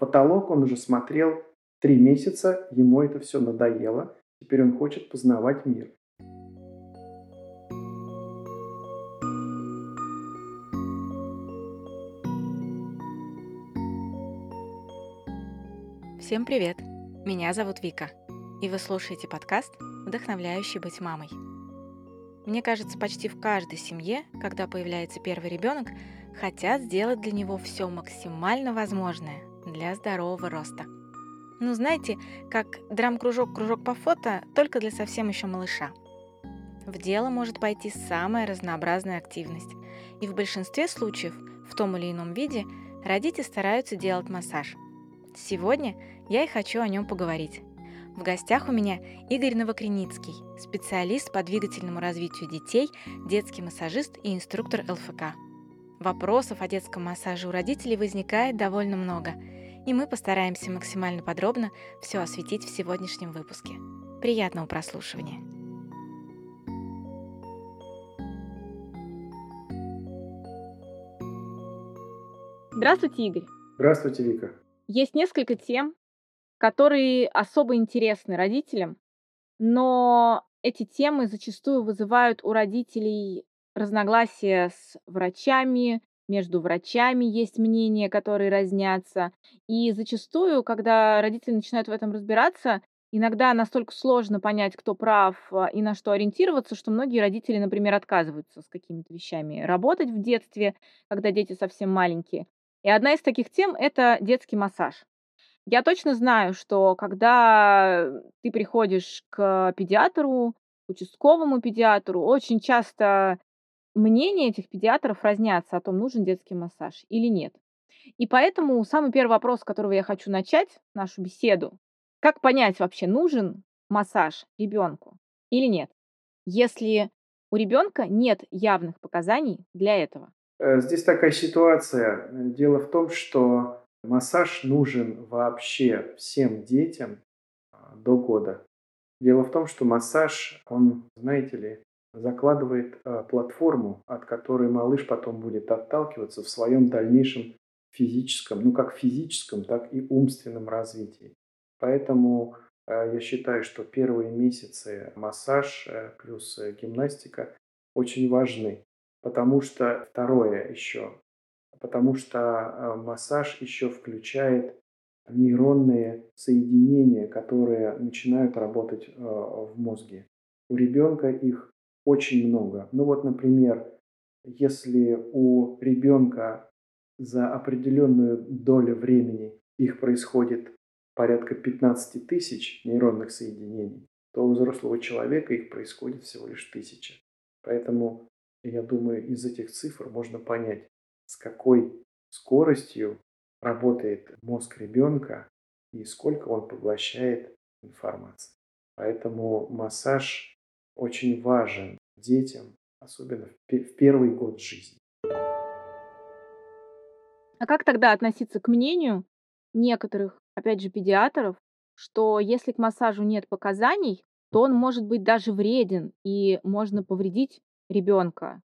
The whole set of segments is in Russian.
потолок он уже смотрел три месяца, ему это все надоело, теперь он хочет познавать мир. Всем привет! Меня зовут Вика, и вы слушаете подкаст «Вдохновляющий быть мамой». Мне кажется, почти в каждой семье, когда появляется первый ребенок, хотят сделать для него все максимально возможное для здорового роста. Ну, знаете, как драм-кружок, кружок по фото, только для совсем еще малыша. В дело может пойти самая разнообразная активность, и в большинстве случаев, в том или ином виде, родители стараются делать массаж – Сегодня я и хочу о нем поговорить. В гостях у меня Игорь Новокреницкий, специалист по двигательному развитию детей, детский массажист и инструктор ЛФК. Вопросов о детском массаже у родителей возникает довольно много, и мы постараемся максимально подробно все осветить в сегодняшнем выпуске. Приятного прослушивания! Здравствуйте, Игорь. Здравствуйте, Вика. Есть несколько тем, которые особо интересны родителям, но эти темы зачастую вызывают у родителей разногласия с врачами, между врачами есть мнения, которые разнятся. И зачастую, когда родители начинают в этом разбираться, иногда настолько сложно понять, кто прав а, и на что ориентироваться, что многие родители, например, отказываются с какими-то вещами работать в детстве, когда дети совсем маленькие. И одна из таких тем– это детский массаж. Я точно знаю, что когда ты приходишь к педиатру, к участковому педиатру, очень часто мнения этих педиатров разнятся о том, нужен детский массаж или нет. И поэтому самый первый вопрос, с которого я хочу начать нашу беседу, как понять вообще, нужен массаж ребенку или нет, если у ребенка нет явных показаний для этого. Э, здесь такая ситуация. Дело в том, что массаж нужен вообще всем детям а, до года. Дело в том, что массаж, он, знаете ли, закладывает а, платформу, от которой малыш потом будет отталкиваться в своем дальнейшем физическом, ну как физическом, так и умственном развитии. Поэтому а, я считаю, что первые месяцы массаж э, плюс э, гимнастика очень важны. Потому что второе еще, потому что э, массаж еще включает нейронные соединения, которые начинают работать в мозге. У ребенка их очень много. Ну вот, например, если у ребенка за определенную долю времени их происходит порядка 15 тысяч нейронных соединений, то у взрослого человека их происходит всего лишь тысяча. Поэтому я думаю, из этих цифр можно понять, с какой скоростью работает мозг ребенка и сколько он поглощает информации. Поэтому массаж очень важен детям, особенно в первый год жизни. А как тогда относиться к мнению некоторых, опять же, педиатров, что если к массажу нет показаний, то он может быть даже вреден и можно повредить ребенка,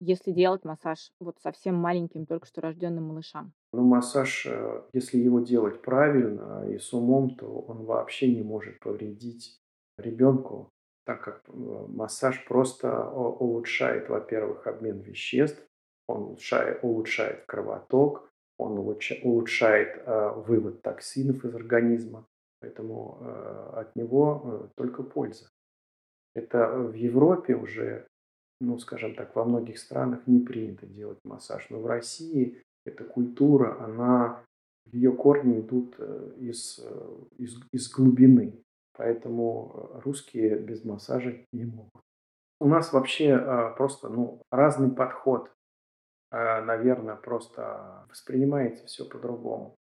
если делать массаж вот совсем маленьким, только что рожденным малышам? Ну, массаж, э, если его делать правильно и с умом, то он вообще не может повредить ребенку, так как э, массаж просто улучшает, во-первых, обмен веществ, он улучшает, улучшает кровоток, он улучшает э, вывод токсинов из организма, поэтому от него только польза. Это в Европе уже ну, скажем так, во многих странах не принято делать массаж. Но в России эта культура, она, ее корни идут э, из, э, из, из глубины. Поэтому русские без массажа не могут. У нас вообще э, просто ну, разный подход. Наверное, просто воспринимаете все по-другому.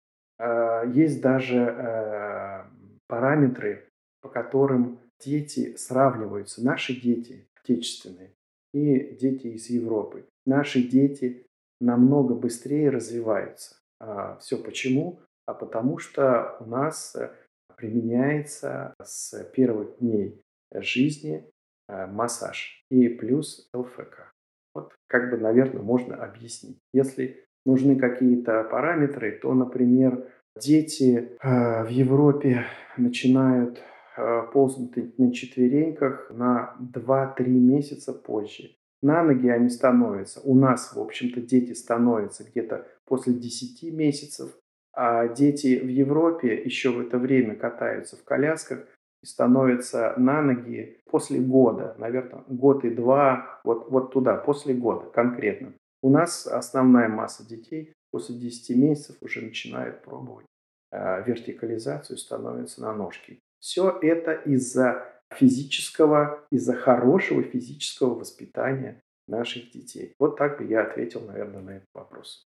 Есть даже параметры, по которым дети сравниваются. Наши дети отечественные и дети из Европы. Наши дети намного быстрее развиваются. А, Все почему? А потому что у нас э, применяется с первых дней жизни э, массаж и плюс ЛФК. Вот как бы, наверное, можно объяснить. Если нужны какие-то параметры, то, например, Дети э, в Европе начинают э, ползать на четвереньках на 2-3 месяца позже. На ноги они становятся. У нас, в общем-то, дети становятся где-то после 10 месяцев, а дети в Европе еще в это время катаются в колясках и становятся на ноги после года, наверное, год и два, вот, вот туда, после года конкретно. У нас основная масса детей после 10 месяцев уже начинает пробовать э, вертикализацию, становится на ножки. Все это из-за физического, из-за хорошего физического воспитания наших детей. Вот так бы я ответил, наверное, на этот вопрос.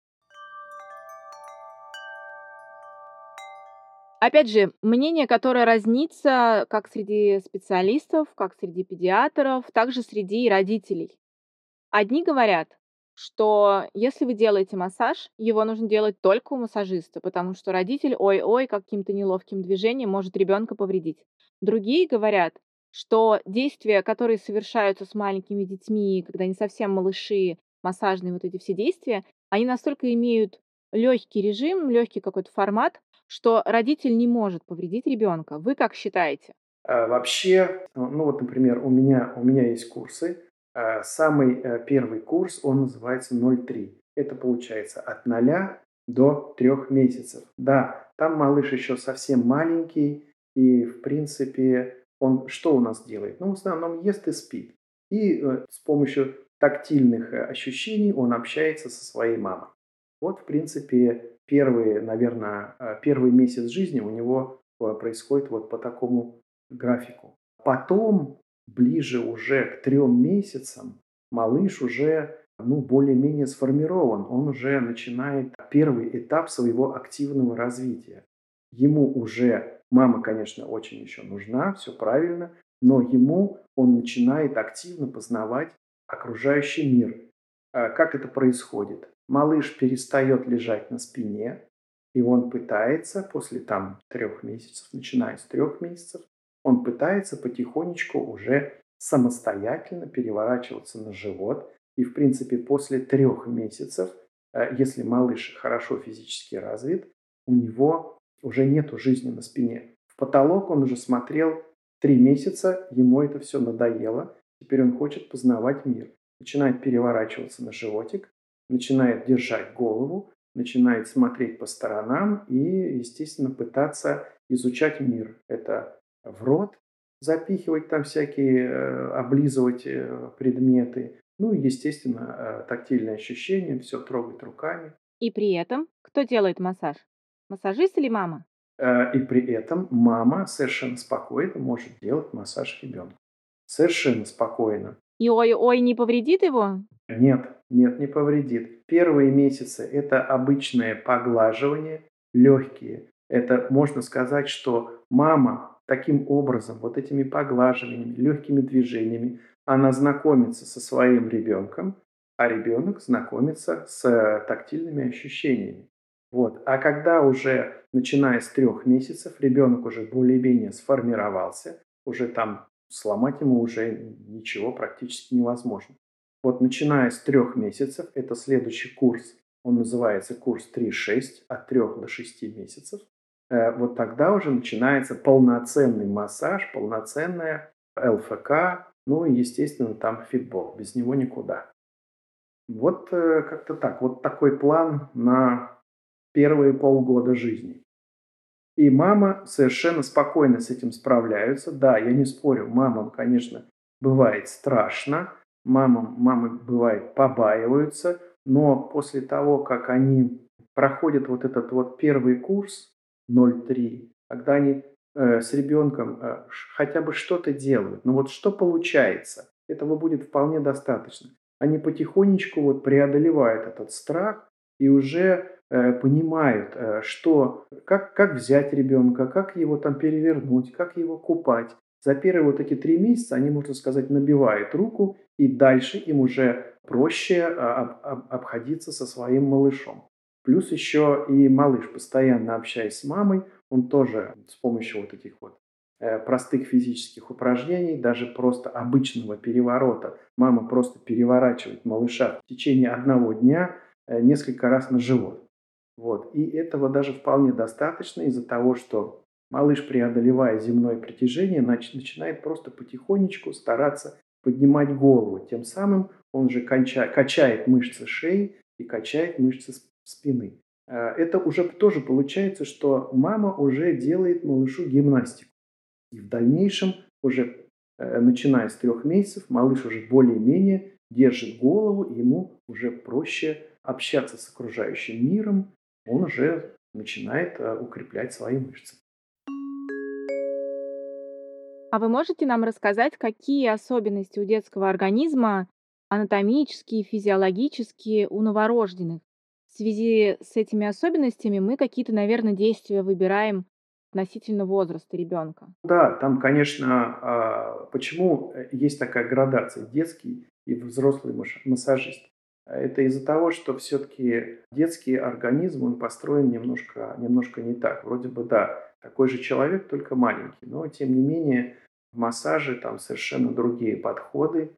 Опять же, мнение, которое разнится как среди специалистов, как среди педиатров, также среди родителей. Одни говорят, что если вы делаете массаж, его нужно делать только у массажиста, потому что родитель ой-ой каким-то неловким движением может ребенка повредить. Другие говорят, что действия, которые совершаются с маленькими детьми, когда они совсем малыши, массажные вот эти все действия, они настолько имеют легкий режим, легкий какой-то формат, что родитель не может повредить ребенка. Вы как считаете? А, вообще, ну вот, например, у меня, у меня есть курсы, а, самый э, первый курс, он называется 0,3. Это получается от 0 до 3 месяцев. Да, там малыш еще совсем маленький, и, в принципе, он что у нас делает? Ну, в основном ест и спит. И э, с помощью тактильных э, ощущений он общается со своей мамой. Вот, в принципе, первый, наверное, первый месяц жизни у него происходит вот по такому графику. Потом ближе уже к трем месяцам малыш уже ну, более-менее сформирован, он уже начинает первый этап своего активного развития. Ему уже, мама, конечно, очень еще нужна, все правильно, но ему он начинает активно познавать окружающий мир. А как это происходит? Малыш перестает лежать на спине, и он пытается после там трех месяцев, начиная с трех месяцев, он пытается потихонечку уже самостоятельно переворачиваться на живот. И, в принципе, после трех месяцев, э, если малыш хорошо физически развит, у него уже нету жизни на спине. В потолок он уже смотрел три месяца, ему это все надоело. Теперь он хочет познавать мир. Начинает переворачиваться на животик, начинает держать голову, начинает смотреть по сторонам и, естественно, пытаться изучать мир. Это в рот, запихивать там всякие, э, облизывать э, предметы. Ну и, естественно, э, тактильные ощущения, все трогать руками. И при этом кто делает массаж? Массажист или мама? И при этом мама совершенно спокойно может делать массаж ребенку. Совершенно спокойно. И ой-ой не повредит его? Нет, нет, не повредит. Первые месяцы это обычное поглаживание, легкие. Это можно сказать, что мама Таким образом, вот этими поглаживаниями, легкими движениями она знакомится со своим ребенком, а ребенок знакомится с э, тактильными ощущениями. Вот. А когда уже, начиная с трех месяцев, ребенок уже более-менее сформировался, уже там сломать ему уже ничего практически невозможно. Вот начиная с трех месяцев, это следующий курс, он называется курс 3-6, от 3 до 6 месяцев. Э, вот тогда уже начинается полноценный массаж, полноценная ЛФК, ну и, естественно, там фитбол. Без него никуда. Вот э, как-то так. Вот такой план на первые полгода жизни. И мама совершенно спокойно с этим справляются. Да, я не спорю, мамам, конечно, бывает страшно, мамам, мамы бывает побаиваются, но после того, как они проходят вот этот вот первый курс, 0,3, когда они э, с ребенком э, хотя бы что-то делают, но вот что получается, этого будет вполне достаточно. Они потихонечку вот преодолевают этот страх и уже э, понимают, э, что, как, как взять ребенка, как его там перевернуть, как его купать. За первые вот эти три месяца они, можно сказать, набивают руку, и дальше им уже проще а, об, обходиться со своим малышом. Плюс еще и малыш, постоянно общаясь с мамой, он тоже с помощью вот этих вот э, простых физических упражнений, даже просто обычного переворота, мама просто переворачивает малыша в течение одного дня э, несколько раз на живот. Вот. И этого даже вполне достаточно из-за того, что малыш, преодолевая земное притяжение, начинает просто потихонечку стараться поднимать голову. Тем самым он же качает мышцы шеи и качает мышцы спины. Э, это уже тоже получается, что мама уже делает малышу гимнастику. И в дальнейшем, уже э, начиная с трех месяцев, малыш уже более-менее держит голову, и ему уже проще общаться с окружающим миром, он уже начинает э, укреплять свои мышцы. А вы можете нам рассказать, какие особенности у детского организма, анатомические, физиологические, у новорожденных? В связи с этими особенностями мы какие-то, наверное, действия выбираем относительно возраста ребенка. Да, там, конечно, а, почему э, есть такая градация детский и взрослый массажист. Это из-за того, что все-таки детский организм, он построен немножко, немножко не так. Вроде бы, да, такой же человек, только маленький. Но, тем не менее, в массаже там совершенно другие подходы.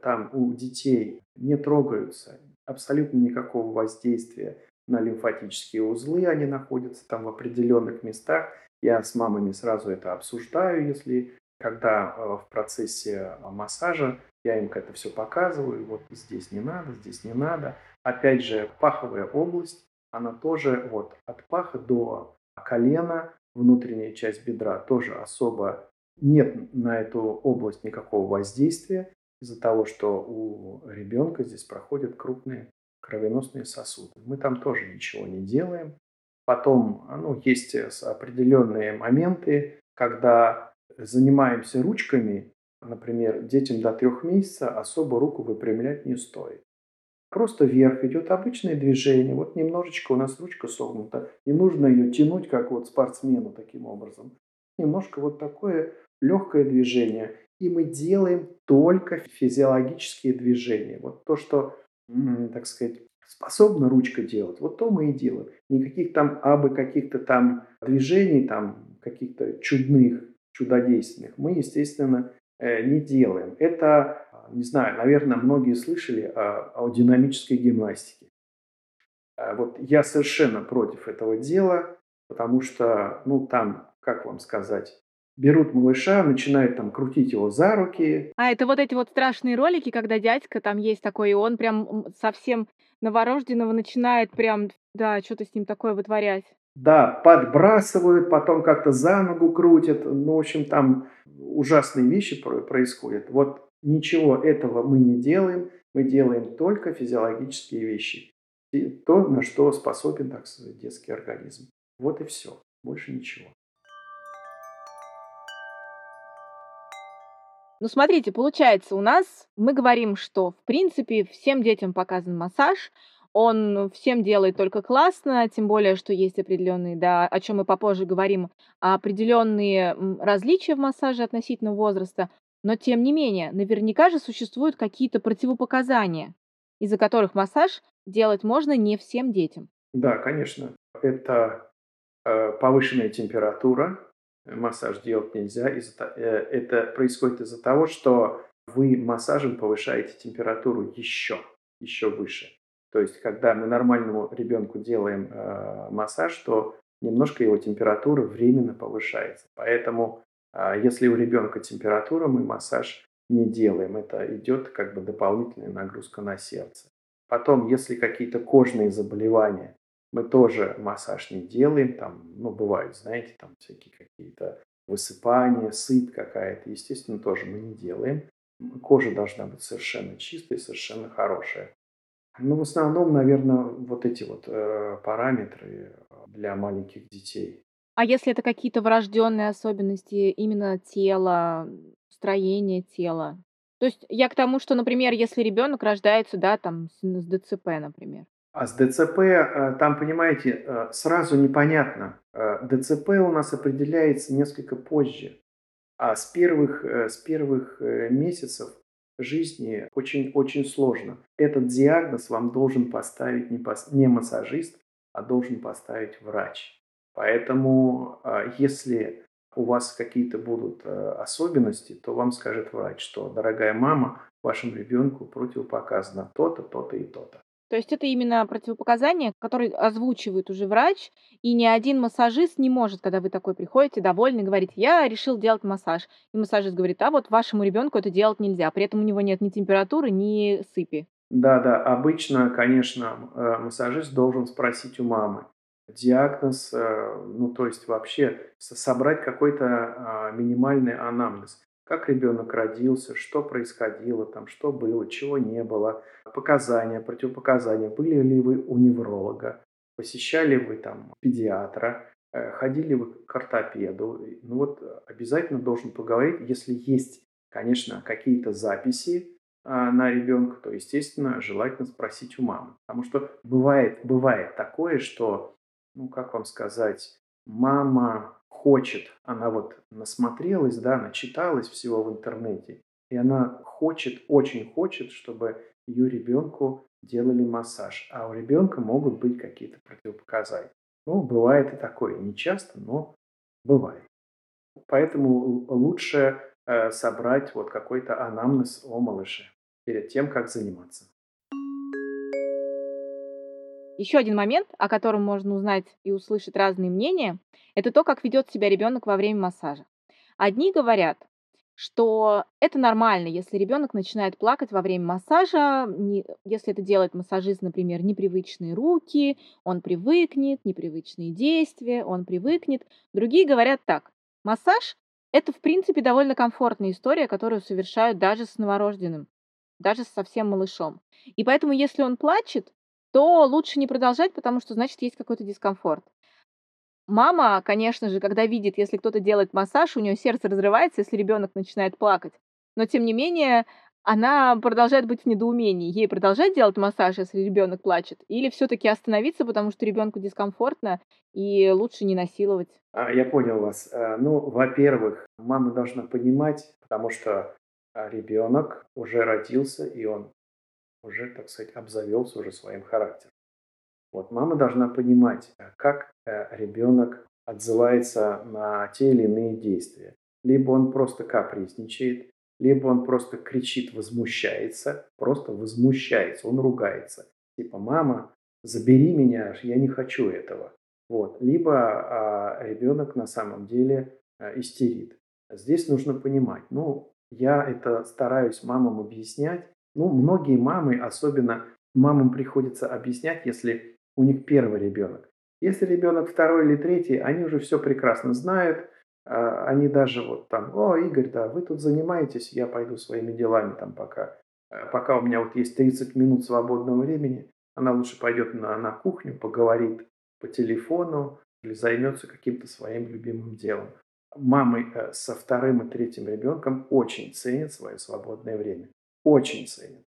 Там у детей не трогаются абсолютно никакого воздействия на лимфатические узлы. Они находятся там в определенных местах. Я с мамами сразу это обсуждаю, если когда э, в процессе массажа я им это все показываю, вот здесь не надо, здесь не надо. Опять же, паховая область, она тоже вот от паха до колена, внутренняя часть бедра тоже особо нет на эту область никакого воздействия из-за того, что у ребенка здесь проходят крупные кровеносные сосуды. Мы там тоже ничего не делаем. Потом ну, есть определенные моменты, когда занимаемся ручками, Например, детям до трех месяцев особо руку выпрямлять не стоит. Просто вверх идет обычное движение. Вот немножечко у нас ручка согнута. Не нужно ее тянуть, как вот спортсмену таким образом. Немножко вот такое легкое движение. И мы делаем только физиологические движения. Вот то, что, так сказать, способна ручка делать, вот то мы и делаем. Никаких там абы каких-то там движений, там каких-то чудных, чудодейственных мы, естественно, не делаем. Это, не знаю, наверное, многие слышали о, о динамической гимнастике. А вот я совершенно против этого дела, потому что, ну, там, как вам сказать, берут малыша, начинают там крутить его за руки. А это вот эти вот страшные ролики, когда дядька там есть такой, и он прям совсем новорожденного начинает прям, да, что-то с ним такое вытворять. Да, подбрасывают, потом как-то за ногу крутят. Ну, в общем, там ужасные вещи происходят. Вот ничего этого мы не делаем. Мы делаем только физиологические вещи. И то, на что способен, так сказать, детский организм. Вот и все. Больше ничего. Ну, смотрите, получается, у нас мы говорим, что, в принципе, всем детям показан массаж, он всем делает только классно, тем более, что есть определенные, да, о чем мы попозже говорим, определенные различия в массаже относительно возраста, но тем не менее, наверняка же существуют какие-то противопоказания, из-за которых массаж делать можно не всем детям. Да, конечно. Это э, повышенная температура, массаж делать нельзя. Из-за, э, это происходит из-за того, что вы массажем повышаете температуру еще, еще выше. То есть, когда мы нормальному ребенку делаем э, массаж, то немножко его температура временно повышается. Поэтому, э, если у ребенка температура, мы массаж не делаем. Это идет как бы дополнительная нагрузка на сердце. Потом, если какие-то кожные заболевания, мы тоже массаж не делаем. Там, ну, бывают, знаете, там всякие какие-то высыпания, сыпь какая-то. Естественно, тоже мы не делаем. Кожа должна быть совершенно чистая, совершенно хорошая. Ну, в основном, наверное, вот эти вот э, параметры для маленьких детей. А если это какие-то врожденные особенности именно тела, строения тела? То есть я к тому, что, например, если ребенок рождается, да, там с, с ДЦП, например. А с ДЦП, э, там, понимаете, э, сразу непонятно. Э, ДЦП у нас определяется несколько позже. А с первых, с первых месяцев жизни очень-очень сложно. Этот диагноз вам должен поставить не, пос... не массажист, а должен поставить врач. Поэтому, а, если у вас какие-то будут э, особенности, то вам скажет врач, что, дорогая мама, вашему ребенку противопоказано то-то, то-то и то-то. То есть это именно противопоказания, которые озвучивает уже врач, и ни один массажист не может, когда вы такой приходите, довольный, говорить, я решил делать массаж. И массажист говорит, а вот вашему ребенку это делать нельзя. При этом у него нет ни температуры, ни сыпи. Да, да, обычно, конечно, э, массажист должен спросить у мамы диагноз, э, ну то есть вообще собрать какой-то а, минимальный анамнез как ребенок родился, что происходило там, что было, чего не было, показания, противопоказания, были ли вы у невролога, посещали вы там педиатра, э, ходили вы к ортопеду. Ну вот обязательно должен поговорить, если есть, конечно, какие-то записи а, на ребенка, то, естественно, желательно спросить у мамы. Потому что бывает, бывает такое, что, ну, как вам сказать, мама хочет, она вот насмотрелась, да, начиталась всего в интернете, и она хочет, очень хочет, чтобы ее ребенку делали массаж, а у ребенка могут быть какие-то противопоказания. Ну, бывает и такое, не часто, но бывает. Поэтому лучше э, собрать вот какой-то анамнез о малыше перед тем, как заниматься. Еще один момент, о котором можно узнать и услышать разные мнения, это то, как ведет себя ребенок во время массажа. Одни говорят, что это нормально, если ребенок начинает плакать во время массажа, не, если это делает массажист, например, непривычные руки, он привыкнет, непривычные действия, он привыкнет. Другие говорят так, массаж – это, в принципе, довольно комфортная история, которую совершают даже с новорожденным, даже с совсем малышом. И поэтому, если он плачет, то лучше не продолжать, потому что, значит, есть какой-то дискомфорт. Мама, конечно же, когда видит, если кто-то делает массаж, у нее сердце разрывается, если ребенок начинает плакать. Но, тем не менее, она продолжает быть в недоумении. Ей продолжать делать массаж, если ребенок плачет? Или все-таки остановиться, потому что ребенку дискомфортно и лучше не насиловать? А, я понял вас. Э, ну, во-первых, мама должна понимать, потому что а, ребенок уже родился, и он уже, так сказать, обзавелся уже своим характером. Вот мама должна понимать, э, как э, ребенок отзывается на те или иные действия. Либо он просто капризничает, либо он просто кричит, возмущается, просто возмущается, он ругается. Типа, мама, забери меня, я не хочу этого. Вот. Либо а, ребенок на самом деле а, истерит. Здесь нужно понимать, ну, я это стараюсь мамам объяснять, ну, многие мамы, особенно мамам приходится объяснять, если у них первый ребенок. Если ребенок второй или третий, они уже все прекрасно знают, а, они даже вот там, о, Игорь, да, вы тут занимаетесь, я пойду своими делами там пока. А, пока у меня вот есть 30 минут свободного времени, она лучше пойдет на, на кухню, поговорит по телефону или займется каким-то своим любимым делом. Мамы э, со вторым и третьим ребенком очень ценят свое свободное время очень ценят.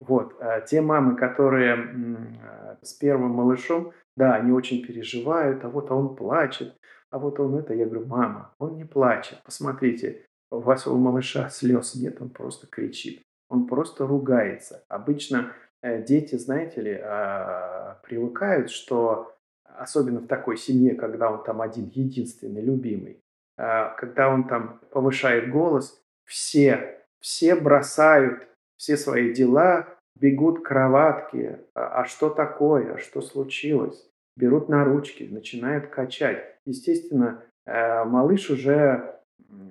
Вот. А те мамы, которые а, с первым малышом, да, они очень переживают, а вот он плачет, а вот он это. Я говорю, мама, он не плачет. Посмотрите, у вас у малыша слез нет, он просто кричит. Он просто ругается. Обычно э, дети, знаете ли, а, привыкают, что особенно в такой семье, когда он там один, единственный, любимый, когда он там повышает голос, все, все бросают все свои дела, бегут к кроватке. А, а что такое? А что случилось? Берут на ручки, начинают качать. Естественно, э, малыш уже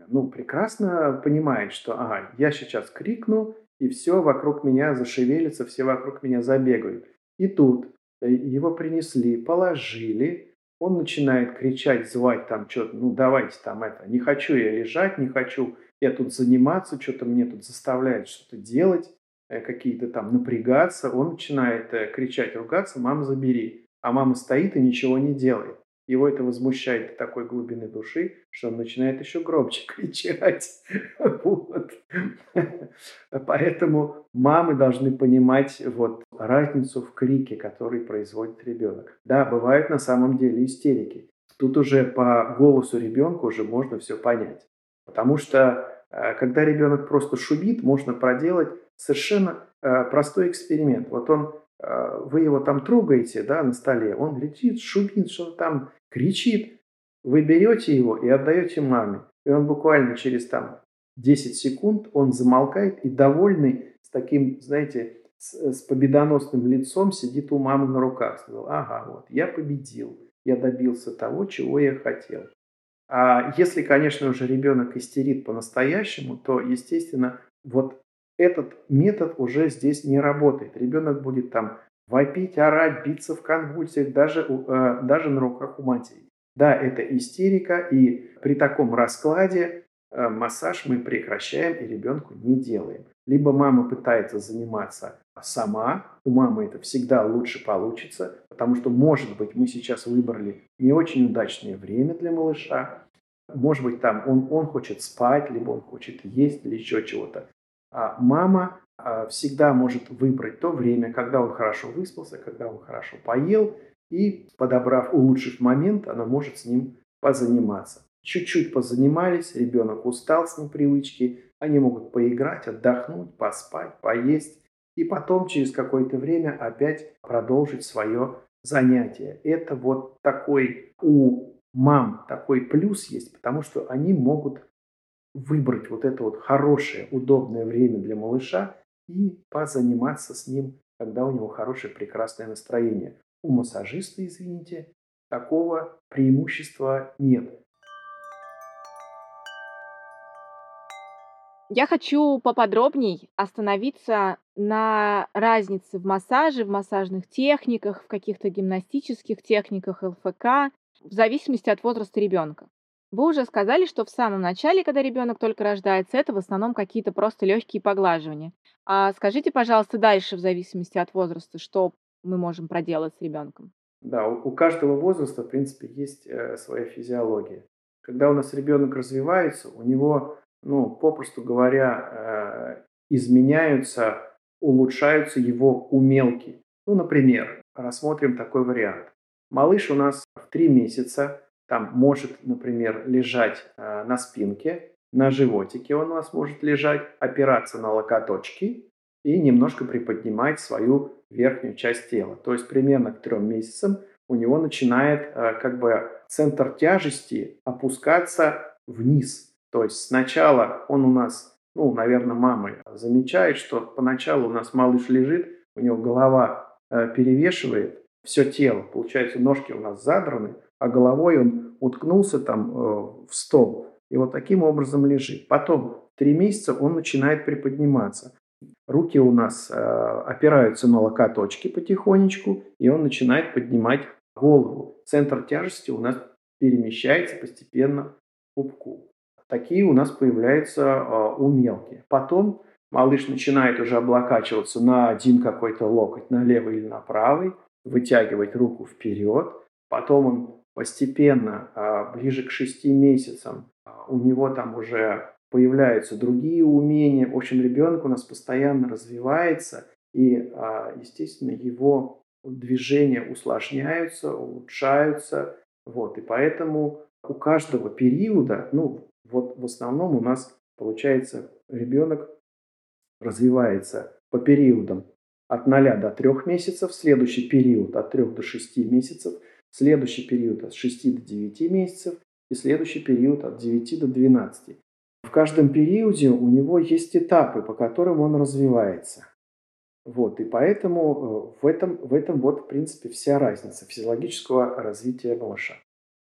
ну, прекрасно понимает, что ага, я сейчас крикну, и все вокруг меня зашевелится, все вокруг меня забегают. И тут э, его принесли, положили, он начинает кричать, звать там что-то, ну давайте там это, не хочу я лежать, не хочу я тут заниматься, что-то мне тут заставляет что-то делать, э, какие-то там напрягаться. Он начинает э, кричать, ругаться, мама забери. А мама стоит и ничего не делает. Его это возмущает до такой глубины души, что он начинает еще громче кричать. Вот. Поэтому мамы должны понимать вот разницу в крике, который производит ребенок. Да, бывают на самом деле истерики. Тут уже по голосу ребенка уже можно все понять. Потому что э, когда ребенок просто шумит, можно проделать совершенно э, простой эксперимент. Вот он, э, вы его там трогаете да, на столе, он летит, шумит, что-то там кричит. Вы берете его и отдаете маме. И он буквально через там 10 секунд, он замолкает и довольный, с таким, знаете, с, с победоносным лицом сидит у мамы на руках. Сказал, ага, вот, я победил, я добился того, чего я хотел. А если, конечно, уже ребенок истерит по-настоящему, то, естественно, вот этот метод уже здесь не работает. Ребенок будет там вопить, орать, биться в конвульсиях, даже, э, даже на руках у матери. Да, это истерика, и при таком раскладе массаж мы прекращаем и ребенку не делаем. Либо мама пытается заниматься сама, у мамы это всегда лучше получится, потому что, может быть, мы сейчас выбрали не очень удачное время для малыша, может быть, там он, он хочет спать, либо он хочет есть, или еще чего-то. А мама а, всегда может выбрать то время, когда он хорошо выспался, когда он хорошо поел, и, подобрав, улучшив момент, она может с ним позаниматься. Чуть-чуть позанимались, ребенок устал с непривычки, они могут поиграть, отдохнуть, поспать, поесть, и потом через какое-то время опять продолжить свое занятие. Это вот такой у мам такой плюс есть, потому что они могут выбрать вот это вот хорошее, удобное время для малыша и позаниматься с ним, когда у него хорошее, прекрасное настроение. У массажиста, извините, такого преимущества нет. Я хочу поподробней остановиться на разнице в массаже, в массажных техниках, в каких-то гимнастических техниках ЛФК, в зависимости от возраста ребенка. Вы уже сказали, что в самом начале, когда ребенок только рождается, это в основном какие-то просто легкие поглаживания. А скажите, пожалуйста, дальше, в зависимости от возраста, что мы можем проделать с ребенком? Да, у, каждого возраста, в принципе, есть э, своя физиология. Когда у нас ребенок развивается, у него, ну, попросту говоря, э, изменяются, улучшаются его умелки. Ну, например, рассмотрим такой вариант. Малыш у нас в три месяца там может, например, лежать э, на спинке, на животике он у нас может лежать, опираться на локоточки и немножко приподнимать свою верхнюю часть тела. То есть примерно к трем месяцам у него начинает э, как бы центр тяжести опускаться вниз. То есть сначала он у нас, ну, наверное, мама замечает, что поначалу у нас малыш лежит, у него голова э, перевешивает все тело. Получается, ножки у нас задраны, а головой он уткнулся там э, в стол. И вот таким образом лежит. Потом три месяца он начинает приподниматься. Руки у нас э, опираются на локоточки потихонечку, и он начинает поднимать голову. Центр тяжести у нас перемещается постепенно к пупку. Такие у нас появляются э, умелки. Потом малыш начинает уже облокачиваться на один какой-то локоть, на левый или на правый, вытягивать руку вперед. Потом он постепенно, а, ближе к шести месяцам, а, у него там уже появляются другие умения. В общем, ребенок у нас постоянно развивается, и, а, естественно, его движения усложняются, улучшаются. Вот, и поэтому у каждого периода, ну, вот в основном у нас получается ребенок развивается по периодам от 0 до 3 месяцев, следующий период от 3 до 6 месяцев, следующий период от 6 до 9 месяцев и следующий период от 9 до 12. В каждом периоде у него есть этапы, по которым он развивается. Вот, и поэтому э, в этом, в этом вот, в принципе, вся разница физиологического развития малыша.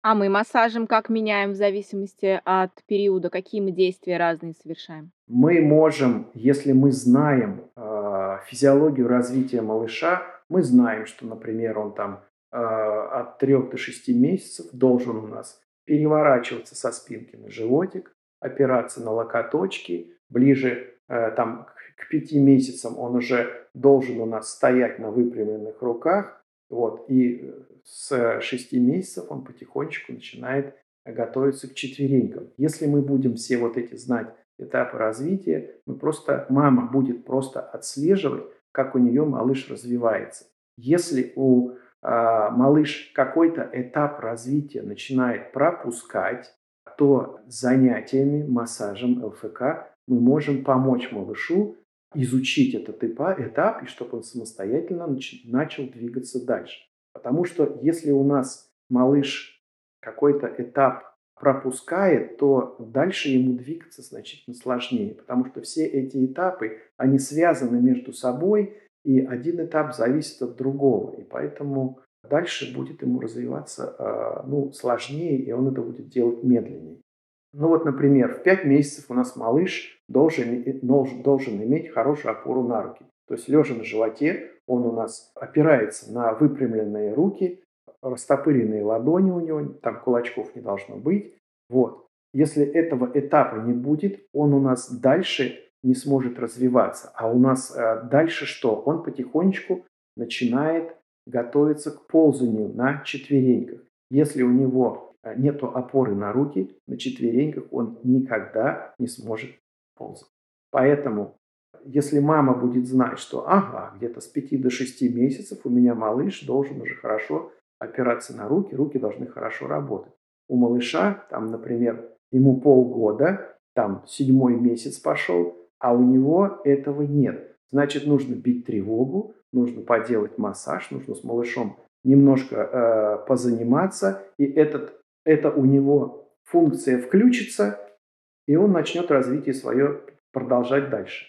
А мы массажем как меняем в зависимости от периода? Какие мы действия разные совершаем? Мы можем, если мы знаем э, физиологию развития малыша, мы знаем, что, например, он там э, от 3 до 6 месяцев должен у нас переворачиваться со спинки на животик, опираться на локоточки, ближе э, там к 5 месяцам он уже должен у нас стоять на выпрямленных руках, вот, и с 6 месяцев он потихонечку начинает готовиться к четверенькам. Если мы будем все вот эти знать этапы развития, мы просто, мама будет просто отслеживать, как у нее малыш развивается. Если у а, малыш какой-то этап развития начинает пропускать, то занятиями, массажем ЛФК мы можем помочь малышу изучить этот этап, и чтобы он самостоятельно начал двигаться дальше. Потому что если у нас малыш какой-то этап пропускает, то дальше ему двигаться значительно сложнее, потому что все эти этапы, они связаны между собой, И один этап зависит от другого. И поэтому дальше будет ему развиваться а, ну, сложнее, и он это будет делать медленнее. Ну вот, например, в 5 месяцев у нас малыш должен, должен, иметь хорошую опору на руки. То есть лежа на животе, он у нас опирается на выпрямленные руки, растопыренные ладони у него, там кулачков не должно быть. Вот. Если этого этапа не будет, он у нас дальше не сможет развиваться. А у нас э, дальше что? Он потихонечку начинает готовиться к ползанию на четвереньках. Если у него нет опоры на руки, на четвереньках он никогда не сможет ползать. Поэтому, если мама будет знать, что ага, где-то с 5 до 6 месяцев у меня малыш должен уже хорошо опираться на руки, руки должны хорошо работать. У малыша, там, например, ему полгода, там седьмой месяц пошел, а у него этого нет. Значит, нужно бить тревогу, нужно поделать массаж, нужно с малышом немножко э, позаниматься, и этот, это у него функция включится, и он начнет развитие свое продолжать дальше.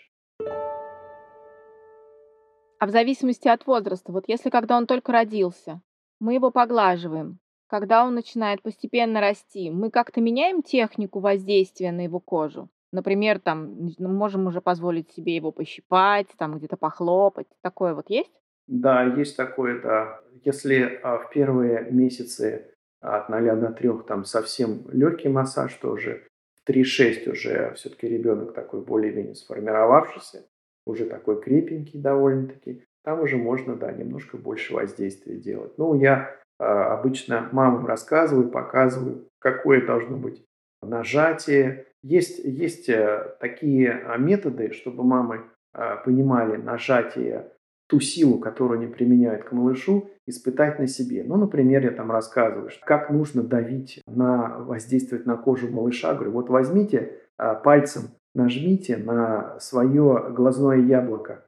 А в зависимости от возраста, вот если когда он только родился, мы его поглаживаем, когда он начинает постепенно расти, мы как-то меняем технику воздействия на его кожу? Например, там, можем уже позволить себе его пощипать, там где-то похлопать. Такое вот есть? Да, есть такое, да. Если а, в первые месяцы от 0 до 3 там совсем легкий массаж, то уже в 3-6 уже все-таки ребенок такой более-менее сформировавшийся, уже такой крепенький довольно-таки, там уже можно, да, немножко больше воздействия делать. Ну, я э, обычно мамам рассказываю, показываю, какое должно быть нажатие. Есть, есть э, такие а, методы, чтобы мамы э, понимали нажатие, ту силу, которую они применяют к малышу, испытать на себе. Ну, например, я там рассказываю, как нужно давить на, воздействовать на кожу малыша. Говорю, вот возьмите э, пальцем, нажмите на свое глазное яблоко.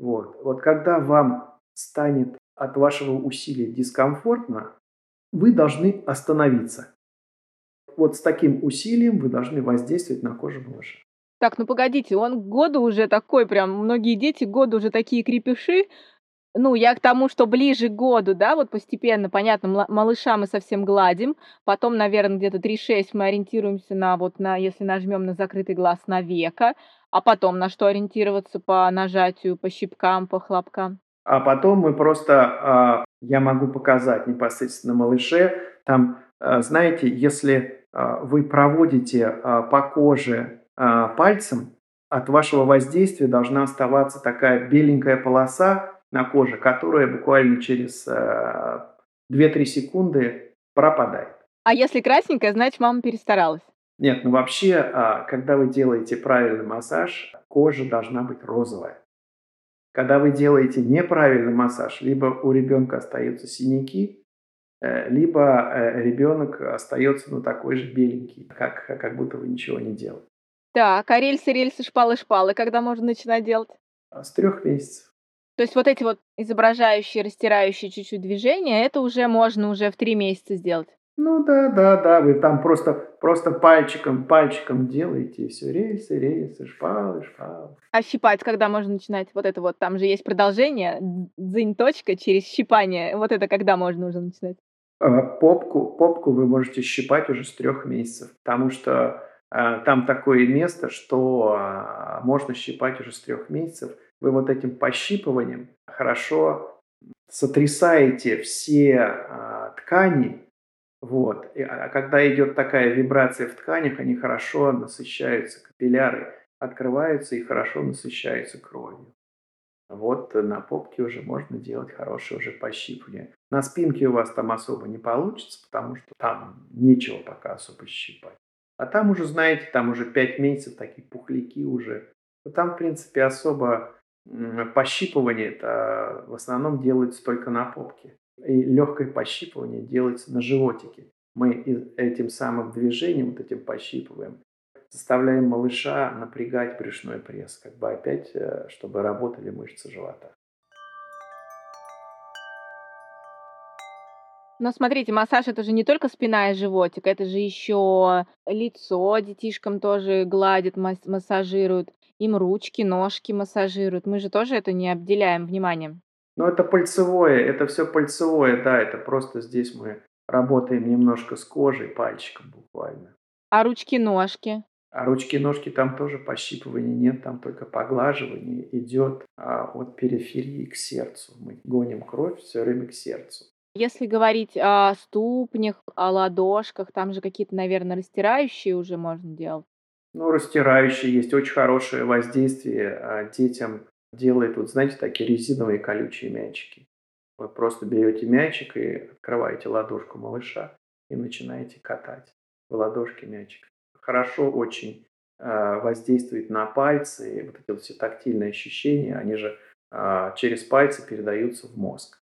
Вот. вот когда вам станет от вашего усилия дискомфортно, вы должны остановиться вот с таким усилием вы должны воздействовать на кожу малыша. Так, ну погодите, он года уже такой, прям многие дети года уже такие крепыши. Ну, я к тому, что ближе к году, да, вот постепенно, понятно, малыша мы совсем гладим, потом, наверное, где-то 3-6 мы ориентируемся на, вот на, если нажмем на закрытый глаз, на века, а потом на что ориентироваться по нажатию, по щипкам, по хлопкам? А потом мы просто, а, я могу показать непосредственно малыше, там, а, знаете, если а, вы проводите по коже пальцем, от вашего воздействия должна оставаться такая беленькая полоса на коже, которая буквально через 2-3 секунды пропадает. А если красненькая, значит, мама перестаралась? Нет, ну вообще, когда вы делаете правильный массаж, кожа должна быть розовая. Когда вы делаете неправильный массаж, либо у ребенка остаются синяки, Э, либо э, ребенок остается ну, такой же беленький, как, как будто вы ничего не делали. Так, а рельсы, рельсы, шпалы, шпалы, когда можно начинать делать? А с трех месяцев. То есть вот эти вот изображающие, растирающие чуть-чуть движения, это уже можно уже в три месяца сделать? Ну да, да, да, вы там просто, просто пальчиком, пальчиком делаете, и все, рельсы, рельсы, шпалы, шпалы. А щипать когда можно начинать? Вот это вот, там же есть продолжение, дзынь точка через щипание, вот это когда можно уже начинать? А, попку, попку вы можете щипать уже с трех месяцев, потому что там такое место, что э, можно щипать уже с трех месяцев. Вы вот этим пощипыванием хорошо сотрясаете все э, ткани, вот. И, а когда идет такая вибрация в тканях, они хорошо насыщаются, капилляры открываются и хорошо насыщаются кровью. Вот на попке уже можно делать хорошее уже пощипывание. На спинке у вас там особо не получится, потому что там нечего пока особо щипать. А там уже, знаете, там уже 5 месяцев такие пухляки уже. Там, в принципе, особо пощипывание это в основном делается только на попке. И легкое пощипывание делается на животике. Мы этим самым движением, вот этим пощипываем, заставляем малыша напрягать брюшной пресс, как бы опять, э, чтобы работали мышцы живота. Но смотрите, массаж это же не только спина и животик, это же еще лицо детишкам тоже гладят, мас- массажируют, им ручки, ножки массажируют. Мы же тоже это не обделяем вниманием. Но это пальцевое, это все пальцевое, да, это просто здесь мы работаем немножко с кожей, пальчиком буквально. А ручки-ножки? А ручки-ножки там тоже пощипывания нет, там только поглаживание идет а, от периферии к сердцу. Мы гоним кровь все время к сердцу. Если говорить о ступнях, о ладошках, там же какие-то, наверное, растирающие уже можно делать. Ну, растирающие есть очень хорошее воздействие а, детям делает, вот знаете, такие резиновые колючие мячики. Вы просто берете мячик и открываете ладошку малыша и начинаете катать в ладошке мячик. Хорошо очень э, воздействует на пальцы, вот эти вот все тактильные ощущения, они же э, через пальцы передаются в мозг.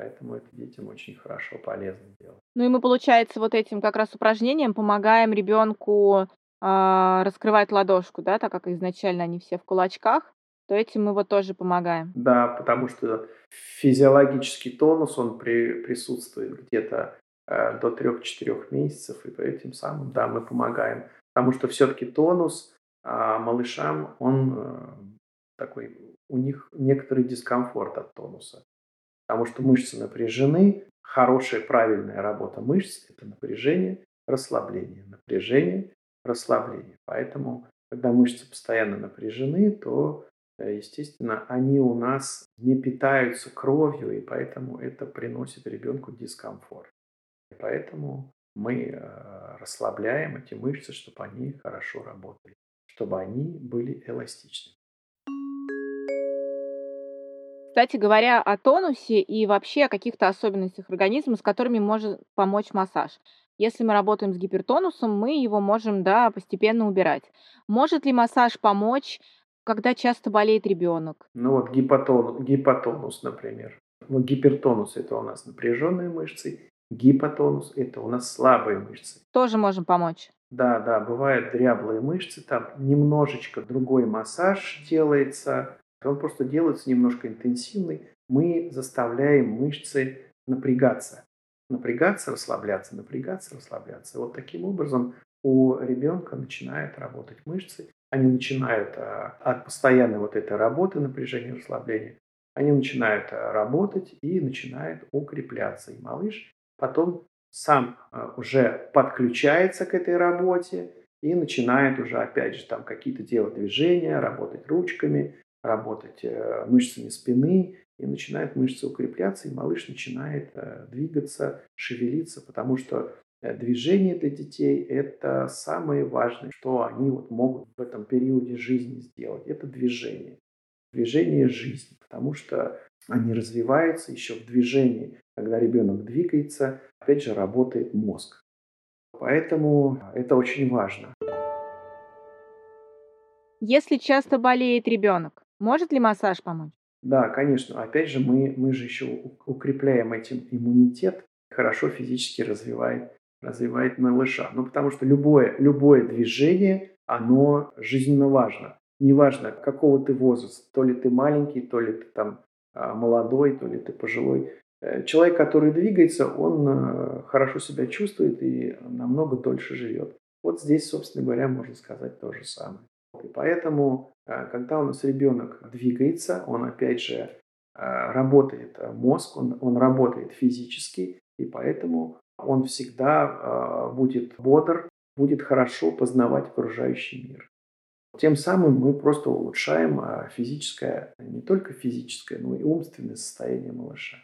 Поэтому это детям очень хорошо, полезно делать. Ну и мы, получается, вот этим как раз упражнением помогаем ребенку а, раскрывать ладошку, да, так как изначально они все в кулачках, то этим мы вот тоже помогаем. Да, потому что физиологический тонус, он при, присутствует где-то э, до 3-4 месяцев, и по этим самым, да, мы помогаем. Потому что все-таки тонус э, малышам, он э, такой, у них некоторый дискомфорт от тонуса. Потому что мышцы напряжены, хорошая, правильная работа мышц – это напряжение, расслабление, напряжение, расслабление. Поэтому, когда мышцы постоянно напряжены, то, э, естественно, они у нас не питаются кровью, и поэтому это приносит ребенку дискомфорт. И поэтому мы э, расслабляем эти мышцы, чтобы они хорошо работали, чтобы они были эластичны. Кстати говоря, о тонусе и вообще о каких-то особенностях организма, с которыми может помочь массаж. Если мы работаем с гипертонусом, мы его можем, да, постепенно убирать. Может ли массаж помочь, когда часто болеет ребенок? Ну вот гипотонус, гипотонус, например. Ну, гипертонус – это у нас напряженные мышцы, гипотонус – это у нас слабые мышцы. Тоже можем помочь. Да, да, бывают дряблые мышцы, там немножечко другой массаж делается, он просто делается немножко интенсивный. Мы заставляем мышцы напрягаться. Напрягаться, расслабляться, напрягаться, расслабляться. Вот таким образом у ребенка начинают работать мышцы. Они начинают а, от постоянной вот этой работы, напряжения, расслабления, они начинают а, работать и начинают укрепляться. И малыш потом сам а, уже подключается к этой работе и начинает уже, опять же, там какие-то делать движения, работать ручками, работать э, мышцами спины, и начинают мышцы укрепляться, и малыш начинает э, двигаться, шевелиться, потому что э, движение для детей – это самое важное, что они вот могут в этом периоде жизни сделать. Это движение. Движение жизни, потому что они развиваются еще в движении. Когда ребенок двигается, опять же, работает мозг. Поэтому это очень важно. Если часто болеет ребенок, может ли массаж помочь? Да, конечно. Опять же, мы, мы же еще укрепляем этим иммунитет, хорошо физически развивает, развивает малыша. Ну, потому что любое, любое движение, оно жизненно важно. Неважно, какого ты возраста, то ли ты маленький, то ли ты там а, молодой, то ли ты пожилой. Э, человек, который двигается, он э, хорошо себя чувствует и намного дольше живет. Вот здесь, собственно говоря, можно сказать то же самое. И поэтому, когда у нас ребенок двигается, он опять же э, работает мозг, он, он работает физически, и поэтому он всегда будет бодр, будет хорошо познавать окружающий мир. Тем самым мы просто улучшаем физическое, не только физическое, но и умственное состояние малыша.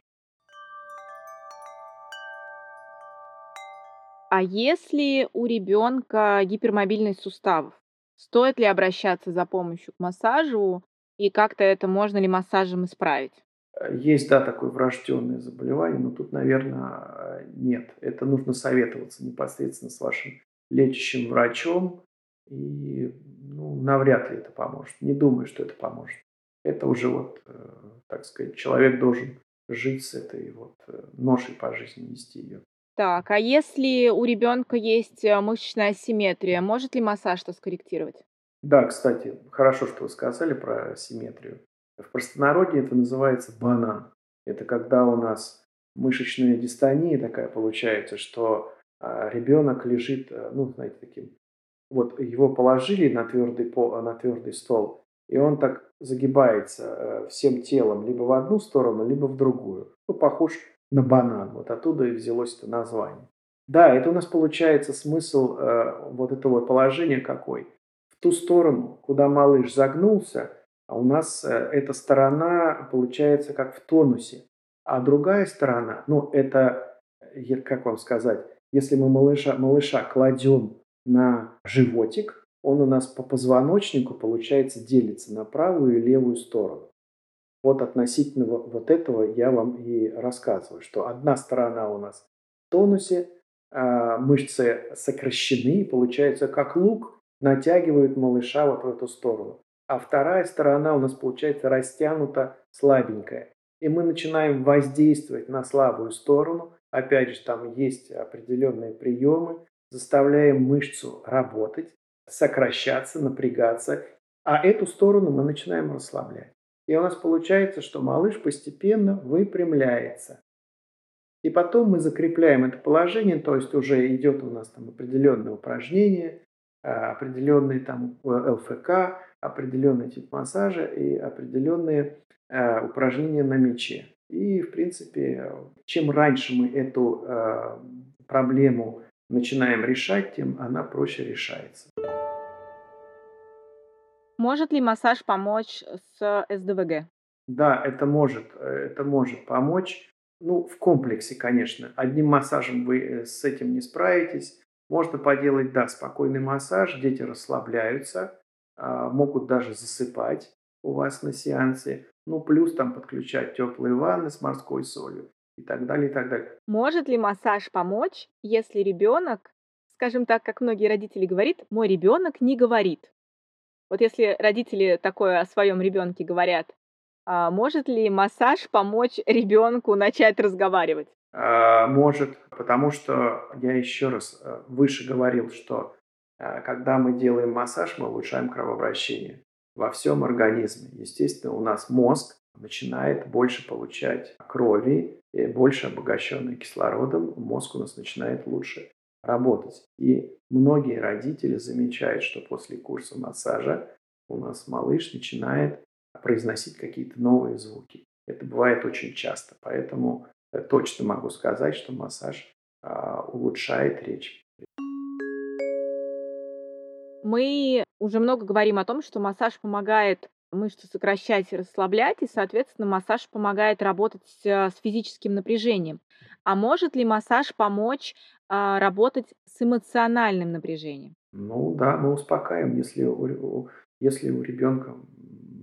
А если у ребенка гипермобильность суставов? Стоит ли обращаться за помощью к массажу и как-то это можно ли массажем исправить? Э, есть, да, такое врожденное заболевание, но тут, наверное, нет. Это нужно советоваться непосредственно с вашим лечащим врачом, и ну, навряд ли это поможет. Не думаю, что это поможет. Это уже вот, э, так сказать, человек должен жить с этой вот э, ношей по жизни, нести ее. Так, а если у ребенка есть э, мышечная асимметрия, может ли массаж что скорректировать? Да, кстати, хорошо, что вы сказали про асимметрию. В простонародье это называется банан. Это когда у нас мышечная дистония такая получается, что а, ребенок лежит, э, ну, знаете, таким, вот его положили на твердый, пол, на твердый стол, и он так загибается э, всем телом либо в одну сторону, либо в другую. Ну, похож на банан. Вот оттуда и взялось это название. Да, это у нас получается смысл э, вот этого положения какой. В ту сторону, куда малыш загнулся, а у нас э, эта сторона получается как в тонусе. А другая сторона, ну это, как вам сказать, если мы малыша, малыша кладем на животик, он у нас по позвоночнику, получается, делится на правую и левую сторону. Вот относительно вот этого я вам и рассказываю, что одна сторона у нас в тонусе, а, мышцы сокращены, получается, как лук, натягивают малыша вот в эту сторону. А вторая сторона у нас получается растянута, слабенькая. И мы начинаем воздействовать на слабую сторону. Опять же, там есть определенные приемы. Заставляем мышцу работать, сокращаться, напрягаться. А эту сторону мы начинаем расслаблять. И у нас получается, что малыш постепенно выпрямляется. И потом мы закрепляем это положение, то есть уже идет у нас там определенное упражнение, а, определенный там э, ЛФК, определенный тип массажа и определенные а, упражнения на мече. И, в принципе, чем раньше мы эту а, проблему начинаем решать, тем она проще решается. Может ли массаж помочь с СДВГ? Да, это может, это может помочь. Ну, в комплексе, конечно. Одним массажем вы э, с этим не справитесь. Можно поделать, да, спокойный массаж, дети расслабляются, а, могут даже засыпать у вас на сеансе. Ну, плюс там подключать теплые ванны с морской солью и так далее, и так далее. Может ли массаж помочь, если ребенок, скажем так, как многие родители говорят, мой ребенок не говорит? Вот если родители такое о своем ребенке говорят, а может ли массаж помочь ребенку начать разговаривать? А, может, потому что я еще раз э, выше говорил, что э, когда мы делаем массаж, мы улучшаем кровообращение во всем организме. Естественно, у нас мозг начинает больше получать крови, и больше обогащенный кислородом, мозг у нас начинает лучше работать. И многие родители замечают, что после курса массажа у нас малыш начинает произносить какие-то новые звуки. Это бывает очень часто, поэтому э, точно могу сказать, что массаж а, улучшает речь. Мы уже много говорим о том, что массаж помогает мышцы сокращать и расслаблять, и, соответственно, массаж помогает работать с физическим напряжением. А может ли массаж помочь а, работать с эмоциональным напряжением? Ну да, мы успокаиваем, если у, если у ребенка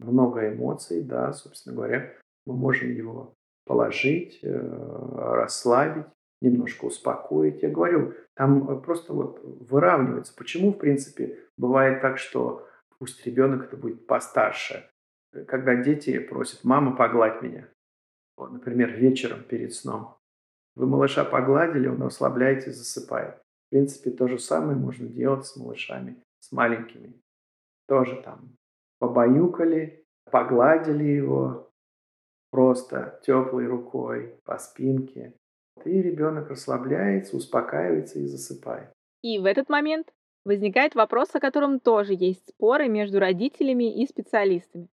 много эмоций, да, собственно говоря, мы можем его положить, э, расслабить, немножко успокоить. Я говорю, там просто вот выравнивается. Почему, в принципе, бывает так, что пусть ребенок это будет постарше, когда дети просят, мама, погладь меня. Вот, например, вечером перед сном. Вы малыша погладили, он расслабляется и засыпает. В принципе, то же самое можно делать с малышами, с маленькими. Тоже там побаюкали, погладили его просто теплой рукой по спинке. И ребенок расслабляется, успокаивается и засыпает. И в этот момент возникает вопрос, о котором тоже есть споры между родителями и специалистами.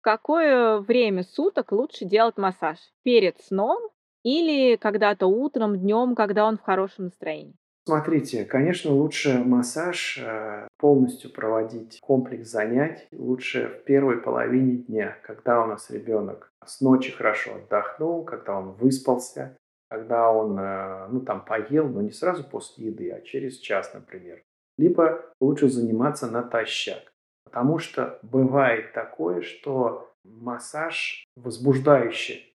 В какое время суток лучше делать массаж? Перед сном или когда-то утром, днем, когда он в хорошем настроении? Смотрите, конечно, лучше массаж э, полностью проводить комплекс занятий лучше в первой половине дня, когда у нас ребенок с ночи хорошо отдохнул, когда он выспался, когда он, э, ну, там, поел, но не сразу после еды, а через час, например. Либо лучше заниматься натощак. Потому что бывает такое, что массаж возбуждающе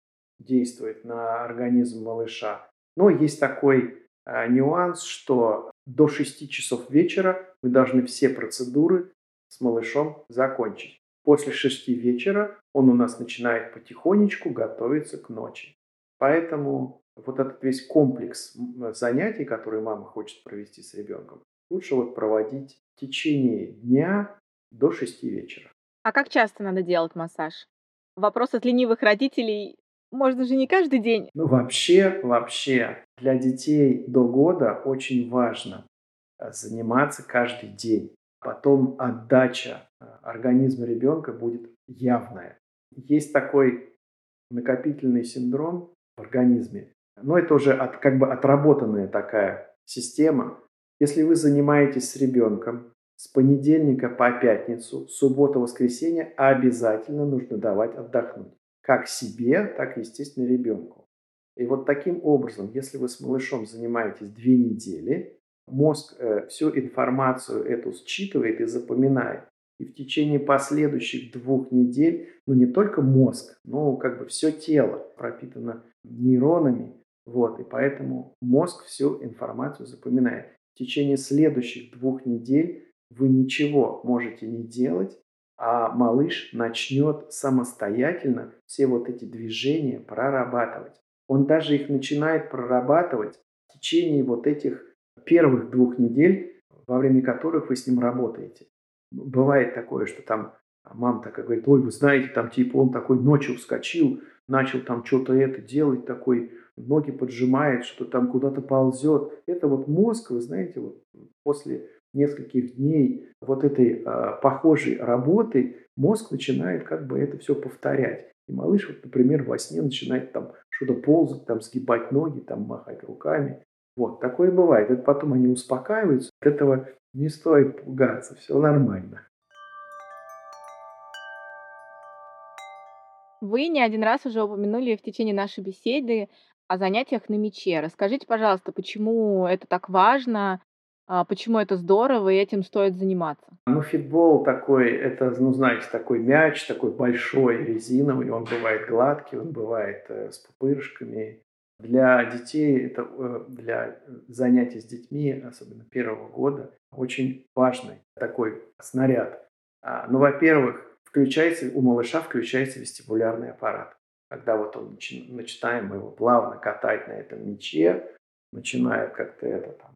действует на организм малыша. Но есть такой э, нюанс, что до 6 часов вечера мы должны все процедуры с малышом закончить. После 6 вечера он у нас начинает потихонечку готовиться к ночи. Поэтому вот этот весь комплекс занятий, которые мама хочет провести с ребенком, лучше вот проводить в течение дня до 6 вечера. А как часто надо делать массаж? Вопрос от ленивых родителей можно же не каждый день. Ну, вообще, вообще, для детей до года очень важно э, заниматься каждый день. Потом отдача э, организма ребенка будет явная. Есть такой накопительный синдром в организме, но это уже от, как бы отработанная такая система. Если вы занимаетесь с ребенком с понедельника по пятницу, суббота, воскресенье, обязательно нужно давать отдохнуть. Как себе, так и, естественно, ребенку. И вот таким образом, если вы с малышом занимаетесь две недели, мозг э, всю информацию эту считывает и запоминает. И в течение последующих двух недель, ну не только мозг, но как бы все тело пропитано нейронами, вот, и поэтому мозг всю информацию запоминает. В течение следующих двух недель вы ничего можете не делать, а малыш начнет самостоятельно все вот эти движения прорабатывать. Он даже их начинает прорабатывать в течение вот этих первых двух недель, во время которых вы с ним работаете. Бывает такое, что там мама такая говорит, ой, вы знаете, там типа он такой ночью вскочил, начал там что-то это делать, такой ноги поджимает, что там куда-то ползет. Это вот мозг, вы знаете, вот после нескольких дней вот этой э, похожей работы мозг начинает как бы это все повторять. И малыш, вот, например, во сне начинает там что-то ползать, там сгибать ноги, там махать руками. Вот, такое бывает. Это потом они успокаиваются. От этого не стоит пугаться, все нормально. Вы не один раз уже упомянули в течение нашей беседы о занятиях на мече. Расскажите, пожалуйста, почему это так важно, а, почему это здорово и этим стоит заниматься? Ну, фитбол такой, это, ну, знаете, такой мяч, такой большой, резиновый, он бывает гладкий, он бывает э, с пупырышками. Для детей, это э, для занятий с детьми, особенно первого года, очень важный такой снаряд. А, ну, во-первых, включается, у малыша включается вестибулярный аппарат. Когда вот он начинаем его плавно катать на этом мяче, начинает как-то это там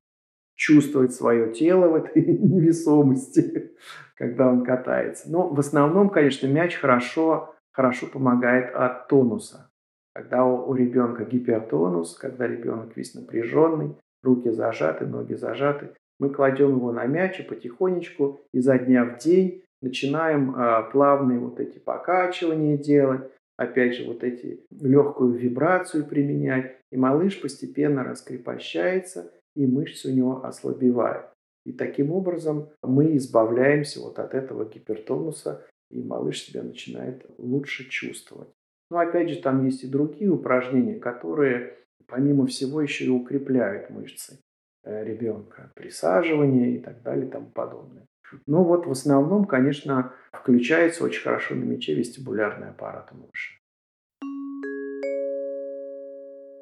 чувствовать свое тело в этой невесомости, когда он катается. Но в основном, конечно, мяч хорошо, хорошо помогает от тонуса. Когда у, у ребенка гипертонус, когда ребенок весь напряженный, руки зажаты, ноги зажаты, мы кладем его на мяч и потихонечку изо дня в день начинаем э, плавные вот эти покачивания делать, опять же вот эти легкую вибрацию применять, и малыш постепенно раскрепощается – и мышцы у него ослабевают. И таким образом мы избавляемся вот от этого гипертонуса, и малыш себя начинает лучше чувствовать. Но опять же, там есть и другие упражнения, которые, помимо всего, еще и укрепляют мышцы э, ребенка, присаживание и так далее и тому подобное. Но вот в основном, конечно, включается очень хорошо на мече вестибулярный аппарат малыша.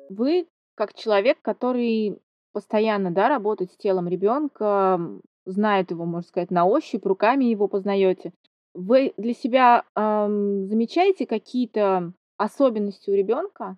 Вы как человек, который постоянно, да, работать с телом ребенка, знает его, можно сказать, на ощупь, руками его познаете. Вы для себя ам, замечаете какие-то особенности у ребенка,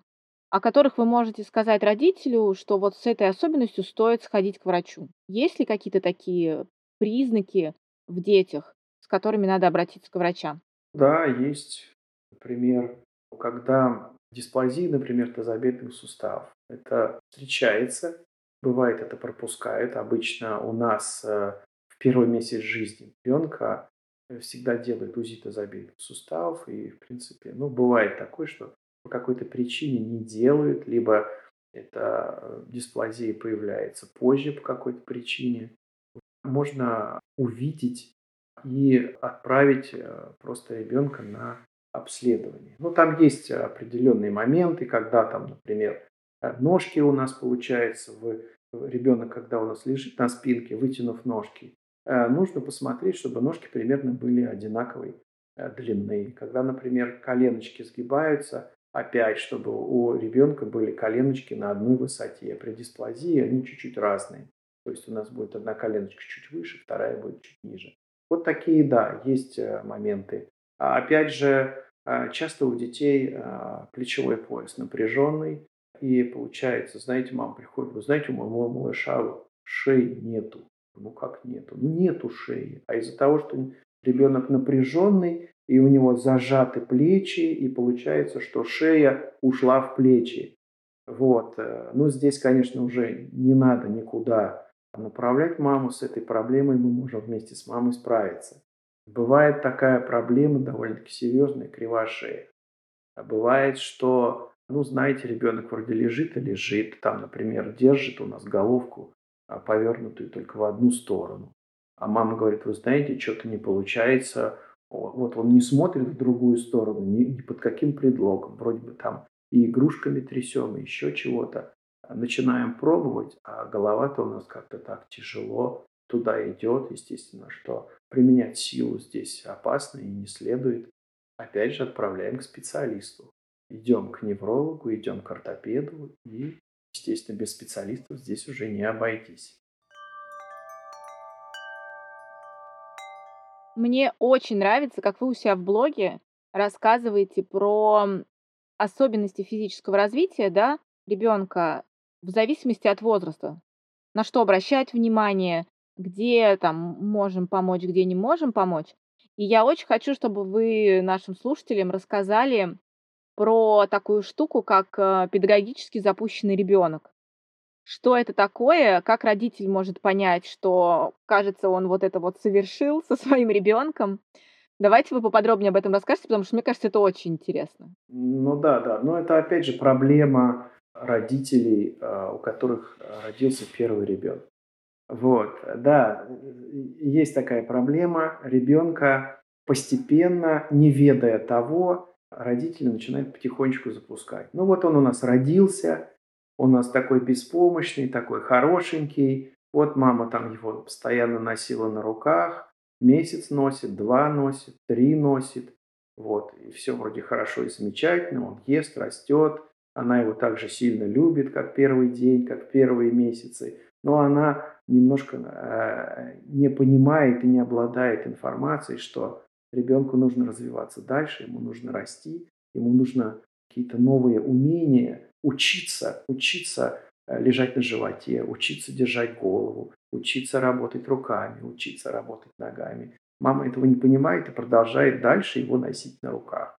о которых вы можете сказать родителю, что вот с этой особенностью стоит сходить к врачу? Есть ли какие-то такие признаки в детях, с которыми надо обратиться к врачам? Да, есть. Например, когда дисплазия, например, тазобедренных суставов. Это встречается Бывает, это пропускает. Обычно у нас э, в первый месяц жизни ребенка э, всегда делают УЗИ тазобедренных суставов. И, в принципе, ну, бывает такое, что по какой-то причине не делают, либо эта э, дисплазия появляется позже по какой-то причине. Можно увидеть и отправить просто ребенка на обследование. Ну, там есть определенные моменты, когда там, например, ножки у нас получается, в, ребенок, когда у нас лежит на спинке, вытянув ножки, э, нужно посмотреть, чтобы ножки примерно были одинаковой э, длины. Когда, например, коленочки сгибаются, опять, чтобы у ребенка были коленочки на одной высоте. При дисплазии они чуть-чуть разные. То есть у нас будет одна коленочка чуть выше, вторая будет чуть ниже. Вот такие, да, есть моменты. А опять же, часто у детей плечевой пояс напряженный, и получается, знаете, мама приходит, вы знаете, у моего малыша шеи нету. Ну как нету? Ну нету шеи. А из-за того, что ребенок напряженный, и у него зажаты плечи, и получается, что шея ушла в плечи. Вот. Э, ну, здесь, конечно, уже не надо никуда направлять маму с этой проблемой, мы можем вместе с мамой справиться. Бывает такая проблема довольно-таки серьезная, кривая шея. А бывает, что, ну, знаете, ребенок вроде лежит и лежит, там, например, держит у нас головку а, повернутую только в одну сторону. А мама говорит, вы знаете, что-то не получается, вот он не смотрит в другую сторону, ни, ни под каким предлогом. Вроде бы там и игрушками трясем, и еще чего-то. Начинаем пробовать, а голова-то у нас как-то так тяжело туда идет. Естественно, что применять силу здесь опасно и не следует. Опять же, отправляем к специалисту. Идем к неврологу, идем к ортопеду и, естественно, без специалистов здесь уже не обойтись. Мне очень нравится, как вы у себя в блоге рассказываете про особенности физического развития, да, ребенка в зависимости от возраста. На что обращать внимание, где там можем помочь, где не можем помочь. И я очень хочу, чтобы вы нашим слушателям рассказали про такую штуку, как э, педагогически запущенный ребенок что это такое, как родитель может понять, что, кажется, он вот это вот совершил со своим ребенком. Давайте вы поподробнее об этом расскажете, потому что мне кажется, это очень интересно. Ну да, да. Но это опять же проблема родителей, а, у которых родился первый ребенок. Вот, да, есть такая проблема. Ребенка постепенно, не ведая того, родители начинают потихонечку запускать. Ну вот он у нас родился, у нас такой беспомощный, такой хорошенький. Вот мама там его постоянно носила на руках. Месяц носит, два носит, три носит. Вот, и все вроде хорошо и замечательно. Он ест, растет. Она его так же сильно любит, как первый день, как первые месяцы. Но она немножко э, не понимает и не обладает информацией, что ребенку нужно развиваться дальше, ему нужно расти, ему нужно какие-то новые умения, учиться, учиться э, лежать на животе, учиться держать голову, учиться работать руками, учиться работать ногами. Мама этого не понимает и продолжает дальше его носить на руках.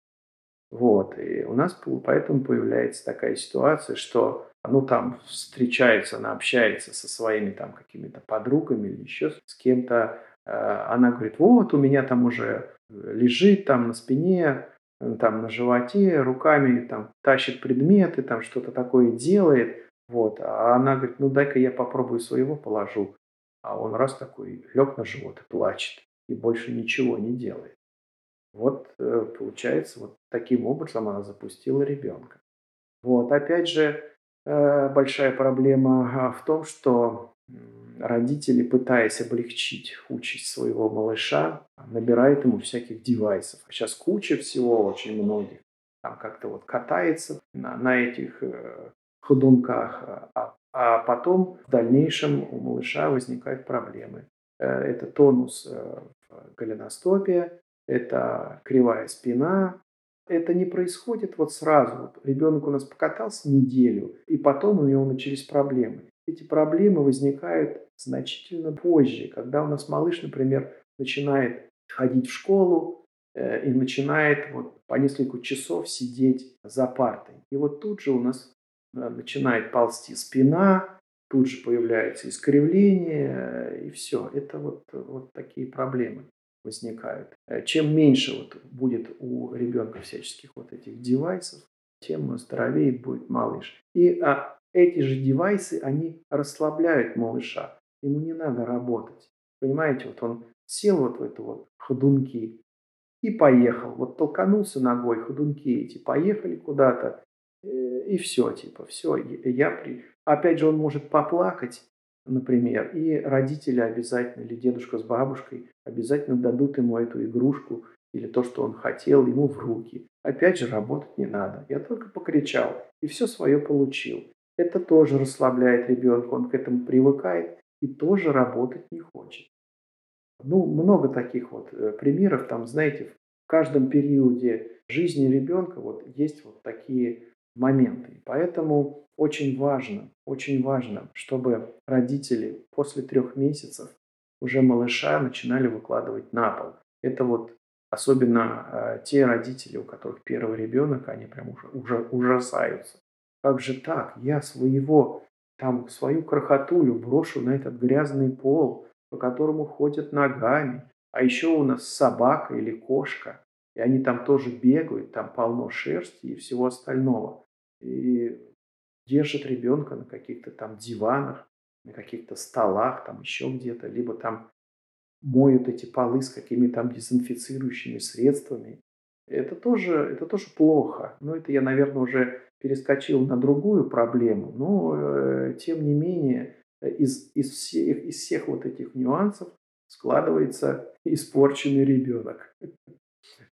Вот. И у нас поэтому появляется такая ситуация, что ну, там встречается, она общается со своими там какими-то подругами или еще с кем-то. Э, она говорит, вот у меня там уже лежит там на спине там на животе, руками там тащит предметы, там что-то такое делает. Вот. А она говорит, ну дай-ка я попробую своего положу. А он раз такой лег на живот и плачет. И больше ничего не делает. Вот э, получается, вот таким образом она запустила ребенка. Вот, опять же, э, большая проблема а, в том, что родители, пытаясь облегчить участь своего малыша, набирают ему всяких девайсов. А сейчас куча всего очень многих. Там как-то вот катается на, на этих э, ходунках, а, а потом в дальнейшем у малыша возникают проблемы. Э, это тонус э, в голеностопе, это кривая спина. Это не происходит вот сразу. Ребенок у нас покатался неделю, и потом у него начались проблемы. Эти проблемы возникают значительно позже, когда у нас малыш, например, начинает ходить в школу э, и начинает вот по несколько часов сидеть за партой. И вот тут же у нас э, начинает ползти спина, тут же появляется искривление, э, и все. Это вот, вот такие проблемы возникают. Э, чем меньше вот будет у ребенка всяческих вот этих девайсов, тем здоровее будет малыш. И а, эти же девайсы, они расслабляют малыша. Ему не надо работать. Понимаете, вот он сел вот в эту вот ходунки и поехал. Вот толканулся ногой, ходунки эти, поехали куда-то, э, и все, типа, все, я при... Опять же, он может поплакать, например, и родители обязательно, или дедушка с бабушкой обязательно дадут ему эту игрушку или то, что он хотел, ему в руки. Опять же, работать не надо. Я только покричал и все свое получил. Это тоже расслабляет ребенка, он к этому привыкает и тоже работать не хочет. Ну, много таких вот э, примеров, там, знаете, в каждом периоде жизни ребенка вот есть вот такие моменты. Поэтому очень важно, очень важно, чтобы родители после трех месяцев уже малыша начинали выкладывать на пол. Это вот Особенно э, те родители, у которых первый ребенок, они прям уже, уже ужасаются. Как же так? Я своего, там, свою крохотулю брошу на этот грязный пол, по которому ходят ногами. А еще у нас собака или кошка. И они там тоже бегают, там полно шерсти и всего остального. И держат ребенка на каких-то там диванах, на каких-то столах, там еще где-то, либо там моют эти полы с какими-то там дезинфицирующими средствами. Это тоже, это тоже плохо. Но это я, наверное, уже перескочил на другую проблему. Но, э, тем не менее, из, из, всех, из всех вот этих нюансов складывается испорченный ребенок.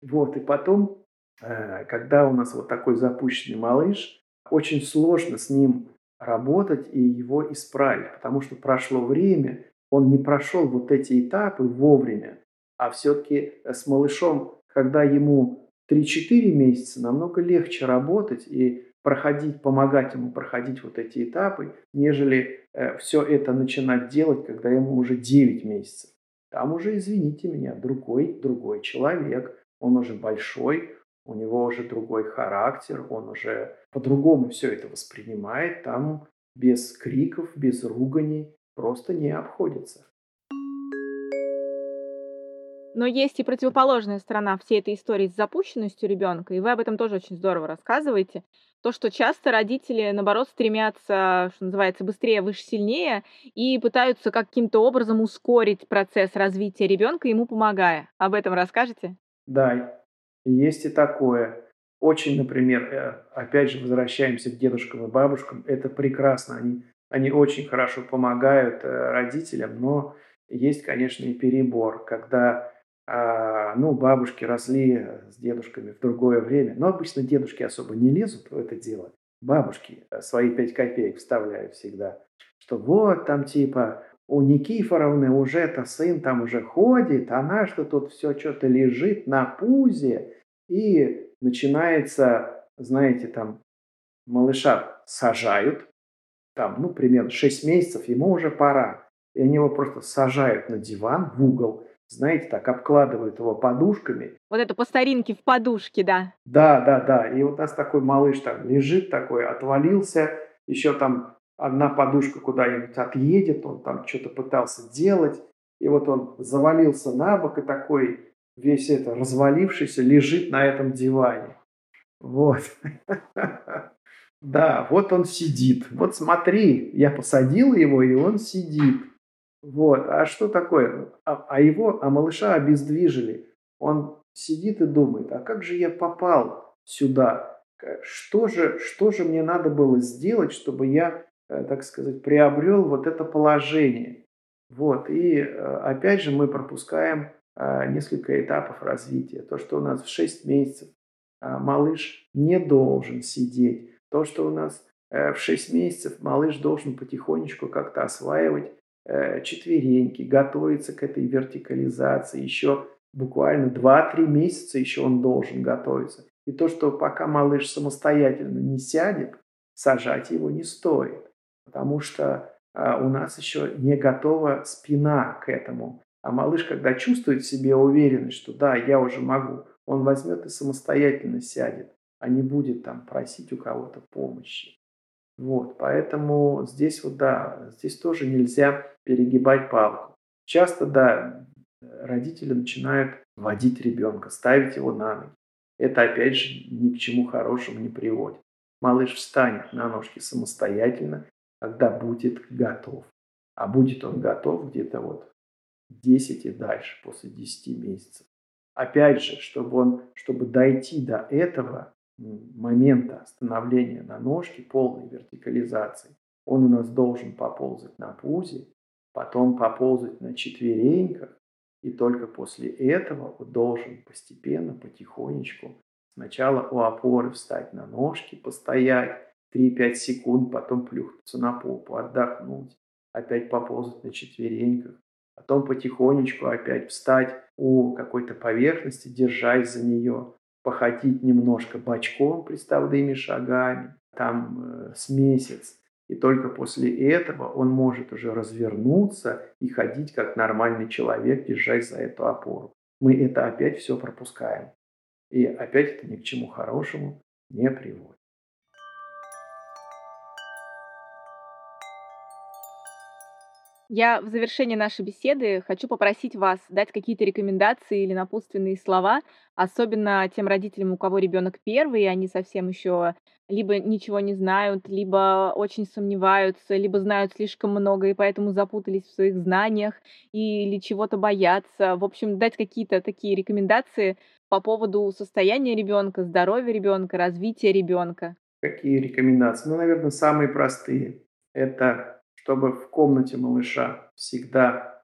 Вот, и потом, э, когда у нас вот такой запущенный малыш, очень сложно с ним работать и его исправить, потому что прошло время, он не прошел вот эти этапы вовремя, а все-таки с малышом, когда ему 3-4 месяца, намного легче работать и проходить, помогать ему проходить вот эти этапы, нежели э, все это начинать делать, когда ему уже 9 месяцев. Там уже, извините меня, другой, другой человек, он уже большой, у него уже другой характер, он уже по-другому все это воспринимает, там без криков, без руганий просто не обходится. Но есть и противоположная сторона всей этой истории с запущенностью ребенка, и вы об этом тоже очень здорово рассказываете. То, что часто родители, наоборот, стремятся, что называется, быстрее, выше, сильнее, и пытаются каким-то образом ускорить процесс развития ребенка, ему помогая. Об этом расскажете? Да, есть и такое. Очень, например, э, опять же, возвращаемся к дедушкам и бабушкам. Это прекрасно. Они, они очень хорошо помогают э, родителям, но есть, конечно, и перебор, когда ну, бабушки росли с дедушками в другое время. Но обычно дедушки особо не лезут в это дело. Бабушки э, свои пять копеек вставляют всегда. Что вот там типа у Никифоровны уже это сын там уже ходит, она что тут все что-то лежит на пузе. И начинается, знаете, там малыша сажают, там, ну, примерно 6 месяцев, ему уже пора. И они его просто сажают на диван в угол – знаете, так обкладывают его подушками. Вот это по старинке в подушке, да. Да, да, да. И вот у нас такой малыш там лежит такой, отвалился, еще там одна подушка куда-нибудь отъедет, он там что-то пытался делать, и вот он завалился на бок и такой весь это развалившийся лежит на этом диване. Вот. Да, вот он сидит. Вот смотри, я посадил его, и он сидит. Вот. А что такое? А, а его, а малыша обездвижили. Он сидит и думает, а как же я попал сюда? Что же, что же мне надо было сделать, чтобы я, э, так сказать, приобрел вот это положение? Вот. И э, опять же мы пропускаем э, несколько этапов развития. То, что у нас в 6 месяцев малыш не должен сидеть. То, что у нас в 6 месяцев малыш должен потихонечку как-то осваивать четвереньки, готовится к этой вертикализации. Еще буквально 2-3 месяца еще он должен готовиться. И то, что пока малыш самостоятельно не сядет, сажать его не стоит. Потому что а, у нас еще не готова спина к этому. А малыш, когда чувствует в себе уверенность, что да, я уже могу, он возьмет и самостоятельно сядет, а не будет там просить у кого-то помощи. Вот, поэтому здесь вот, да, здесь тоже нельзя перегибать палку. Часто, да, родители начинают водить ребенка, ставить его на ноги. Это, опять же, ни к чему хорошему не приводит. Малыш встанет на ножки самостоятельно, когда будет готов. А будет он готов где-то вот 10 и дальше, после 10 месяцев. Опять же, чтобы, он, чтобы дойти до этого, момента становления на ножке, полной вертикализации, он у нас должен поползать на пузе, потом поползать на четвереньках, и только после этого он должен постепенно, потихонечку, сначала у опоры встать на ножки, постоять 3-5 секунд, потом плюхнуться на попу, отдохнуть, опять поползать на четвереньках, потом потихонечку опять встать у какой-то поверхности, держась за нее, походить немножко бочком приставными шагами, там э, с месяц. И только после этого он может уже развернуться и ходить как нормальный человек, держась за эту опору. мы это опять все пропускаем. И опять это ни к чему хорошему не приводит. Я в завершении нашей беседы хочу попросить вас дать какие-то рекомендации или напутственные слова, особенно тем родителям, у кого ребенок первый, и они совсем еще либо ничего не знают, либо очень сомневаются, либо знают слишком много и поэтому запутались в своих знаниях или чего-то боятся. В общем, дать какие-то такие рекомендации по поводу состояния ребенка, здоровья ребенка, развития ребенка. Какие рекомендации? Ну, наверное, самые простые. Это чтобы в комнате малыша всегда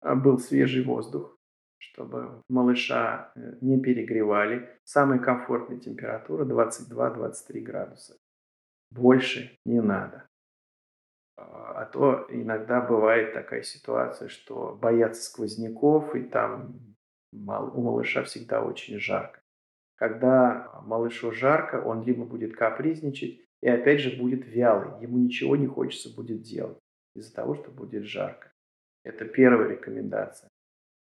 а, был свежий воздух, чтобы малыша э, не перегревали. Самая комфортная температура 22-23 градуса. Больше не надо. А, а то иногда бывает такая ситуация, что боятся сквозняков, и там у малыша всегда очень жарко. Когда малышу жарко, он либо будет капризничать, и опять же будет вялый, ему ничего не хочется будет делать из-за того, что будет жарко. Это первая рекомендация.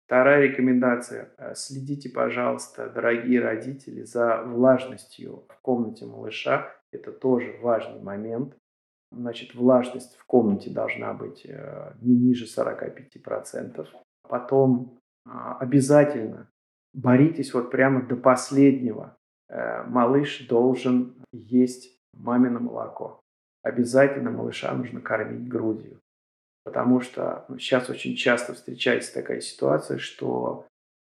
Вторая рекомендация. Э, следите, пожалуйста, дорогие родители, за влажностью в комнате малыша. Это тоже важный момент. Значит, влажность в комнате должна быть э, не ниже 45%. Потом а, обязательно боритесь вот прямо до последнего. Э, малыш должен есть мамино молоко. Обязательно малыша нужно кормить грудью. Потому что ну, сейчас очень часто встречается такая ситуация, что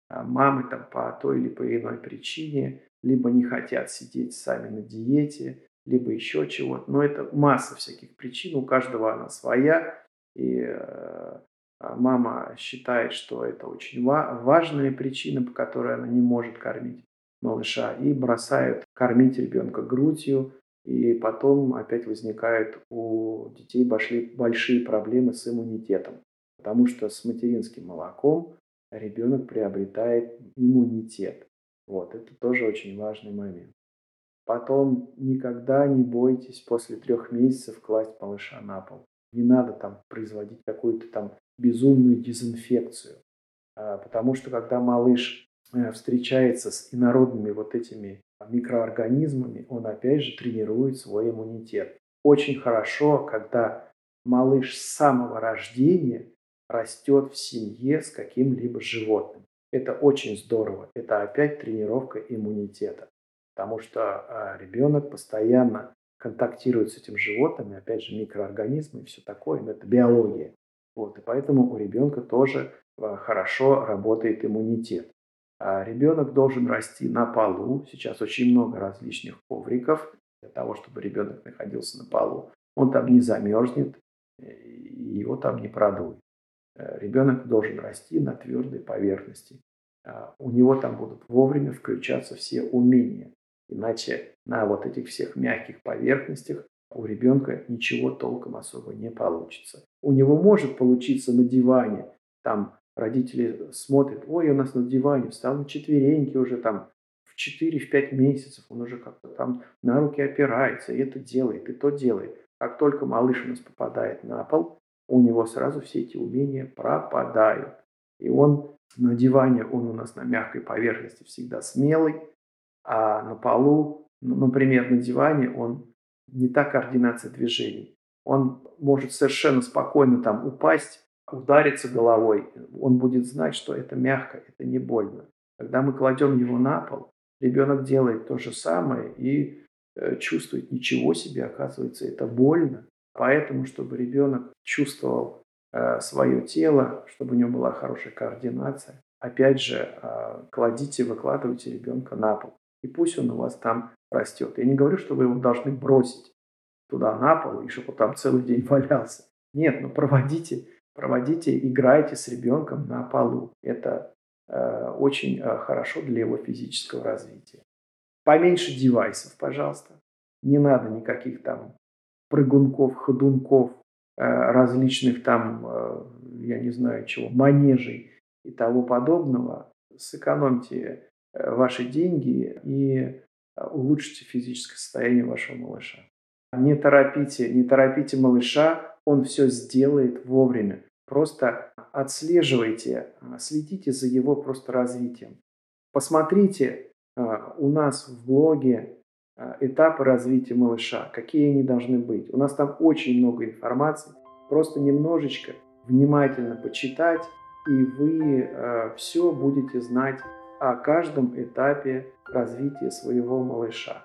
а, мамы там по той или по иной причине либо не хотят сидеть сами на диете, либо еще чего-то. Но это масса всяких причин, у каждого она своя. И э, мама считает, что это очень важная причина, по которой она не может кормить малыша, и бросают кормить ребенка грудью, и потом опять возникают у детей большие проблемы с иммунитетом, потому что с материнским молоком ребенок приобретает иммунитет. Вот, это тоже очень важный момент. Потом никогда не бойтесь после трех месяцев класть малыша на пол. Не надо там производить какую-то там безумную дезинфекцию. А, потому что когда малыш встречается с инородными вот этими микроорганизмами, он опять же тренирует свой иммунитет. Очень хорошо, когда малыш с самого рождения растет в семье с каким-либо животным. Это очень здорово. Это опять тренировка иммунитета. Потому что а, ребенок постоянно контактирует с этим животным, и опять же микроорганизмы и все такое, но это биология. Вот, и поэтому у ребенка тоже а, хорошо работает иммунитет. А ребенок должен расти на полу. Сейчас очень много различных ковриков для того, чтобы ребенок находился на полу. Он там не замерзнет, его там не продует. Э, ребенок должен расти на твердой поверхности. А у него там будут вовремя включаться все умения. Иначе на вот этих всех мягких поверхностях у ребенка ничего толком особо не получится. У него может получиться на диване там родители смотрят, ой, у нас на диване встал на четвереньки уже там в 4-5 месяцев, он уже как-то там на руки опирается, и это делает, и то делает. Как только малыш у нас попадает на пол, у него сразу все эти умения пропадают. И он на диване, он у нас на мягкой поверхности всегда смелый, а на полу, ну, например, на диване он не та координация движений. Он может совершенно спокойно там упасть, ударится головой, он будет знать, что это мягко, это не больно. Когда мы кладем его на пол, ребенок делает то же самое и э, чувствует, ничего себе, оказывается, это больно. Поэтому, чтобы ребенок чувствовал э, свое тело, чтобы у него была хорошая координация, опять же, э, кладите, выкладывайте ребенка на пол. И пусть он у вас там растет. Я не говорю, что вы его должны бросить туда на пол, и чтобы он там целый день валялся. Нет, но проводите проводите, играйте с ребенком на полу. Это э, очень э, хорошо для его физического развития. Поменьше девайсов, пожалуйста. Не надо никаких там прыгунков, ходунков, э, различных там, э, я не знаю чего, манежей и того подобного. Сэкономьте э, ваши деньги и э, улучшите физическое состояние вашего малыша. Не торопите, не торопите малыша, он все сделает вовремя. Просто отслеживайте, следите за его просто развитием. Посмотрите у нас в блоге этапы развития малыша, какие они должны быть. У нас там очень много информации, просто немножечко внимательно почитать, и вы э, все будете знать о каждом этапе развития своего малыша.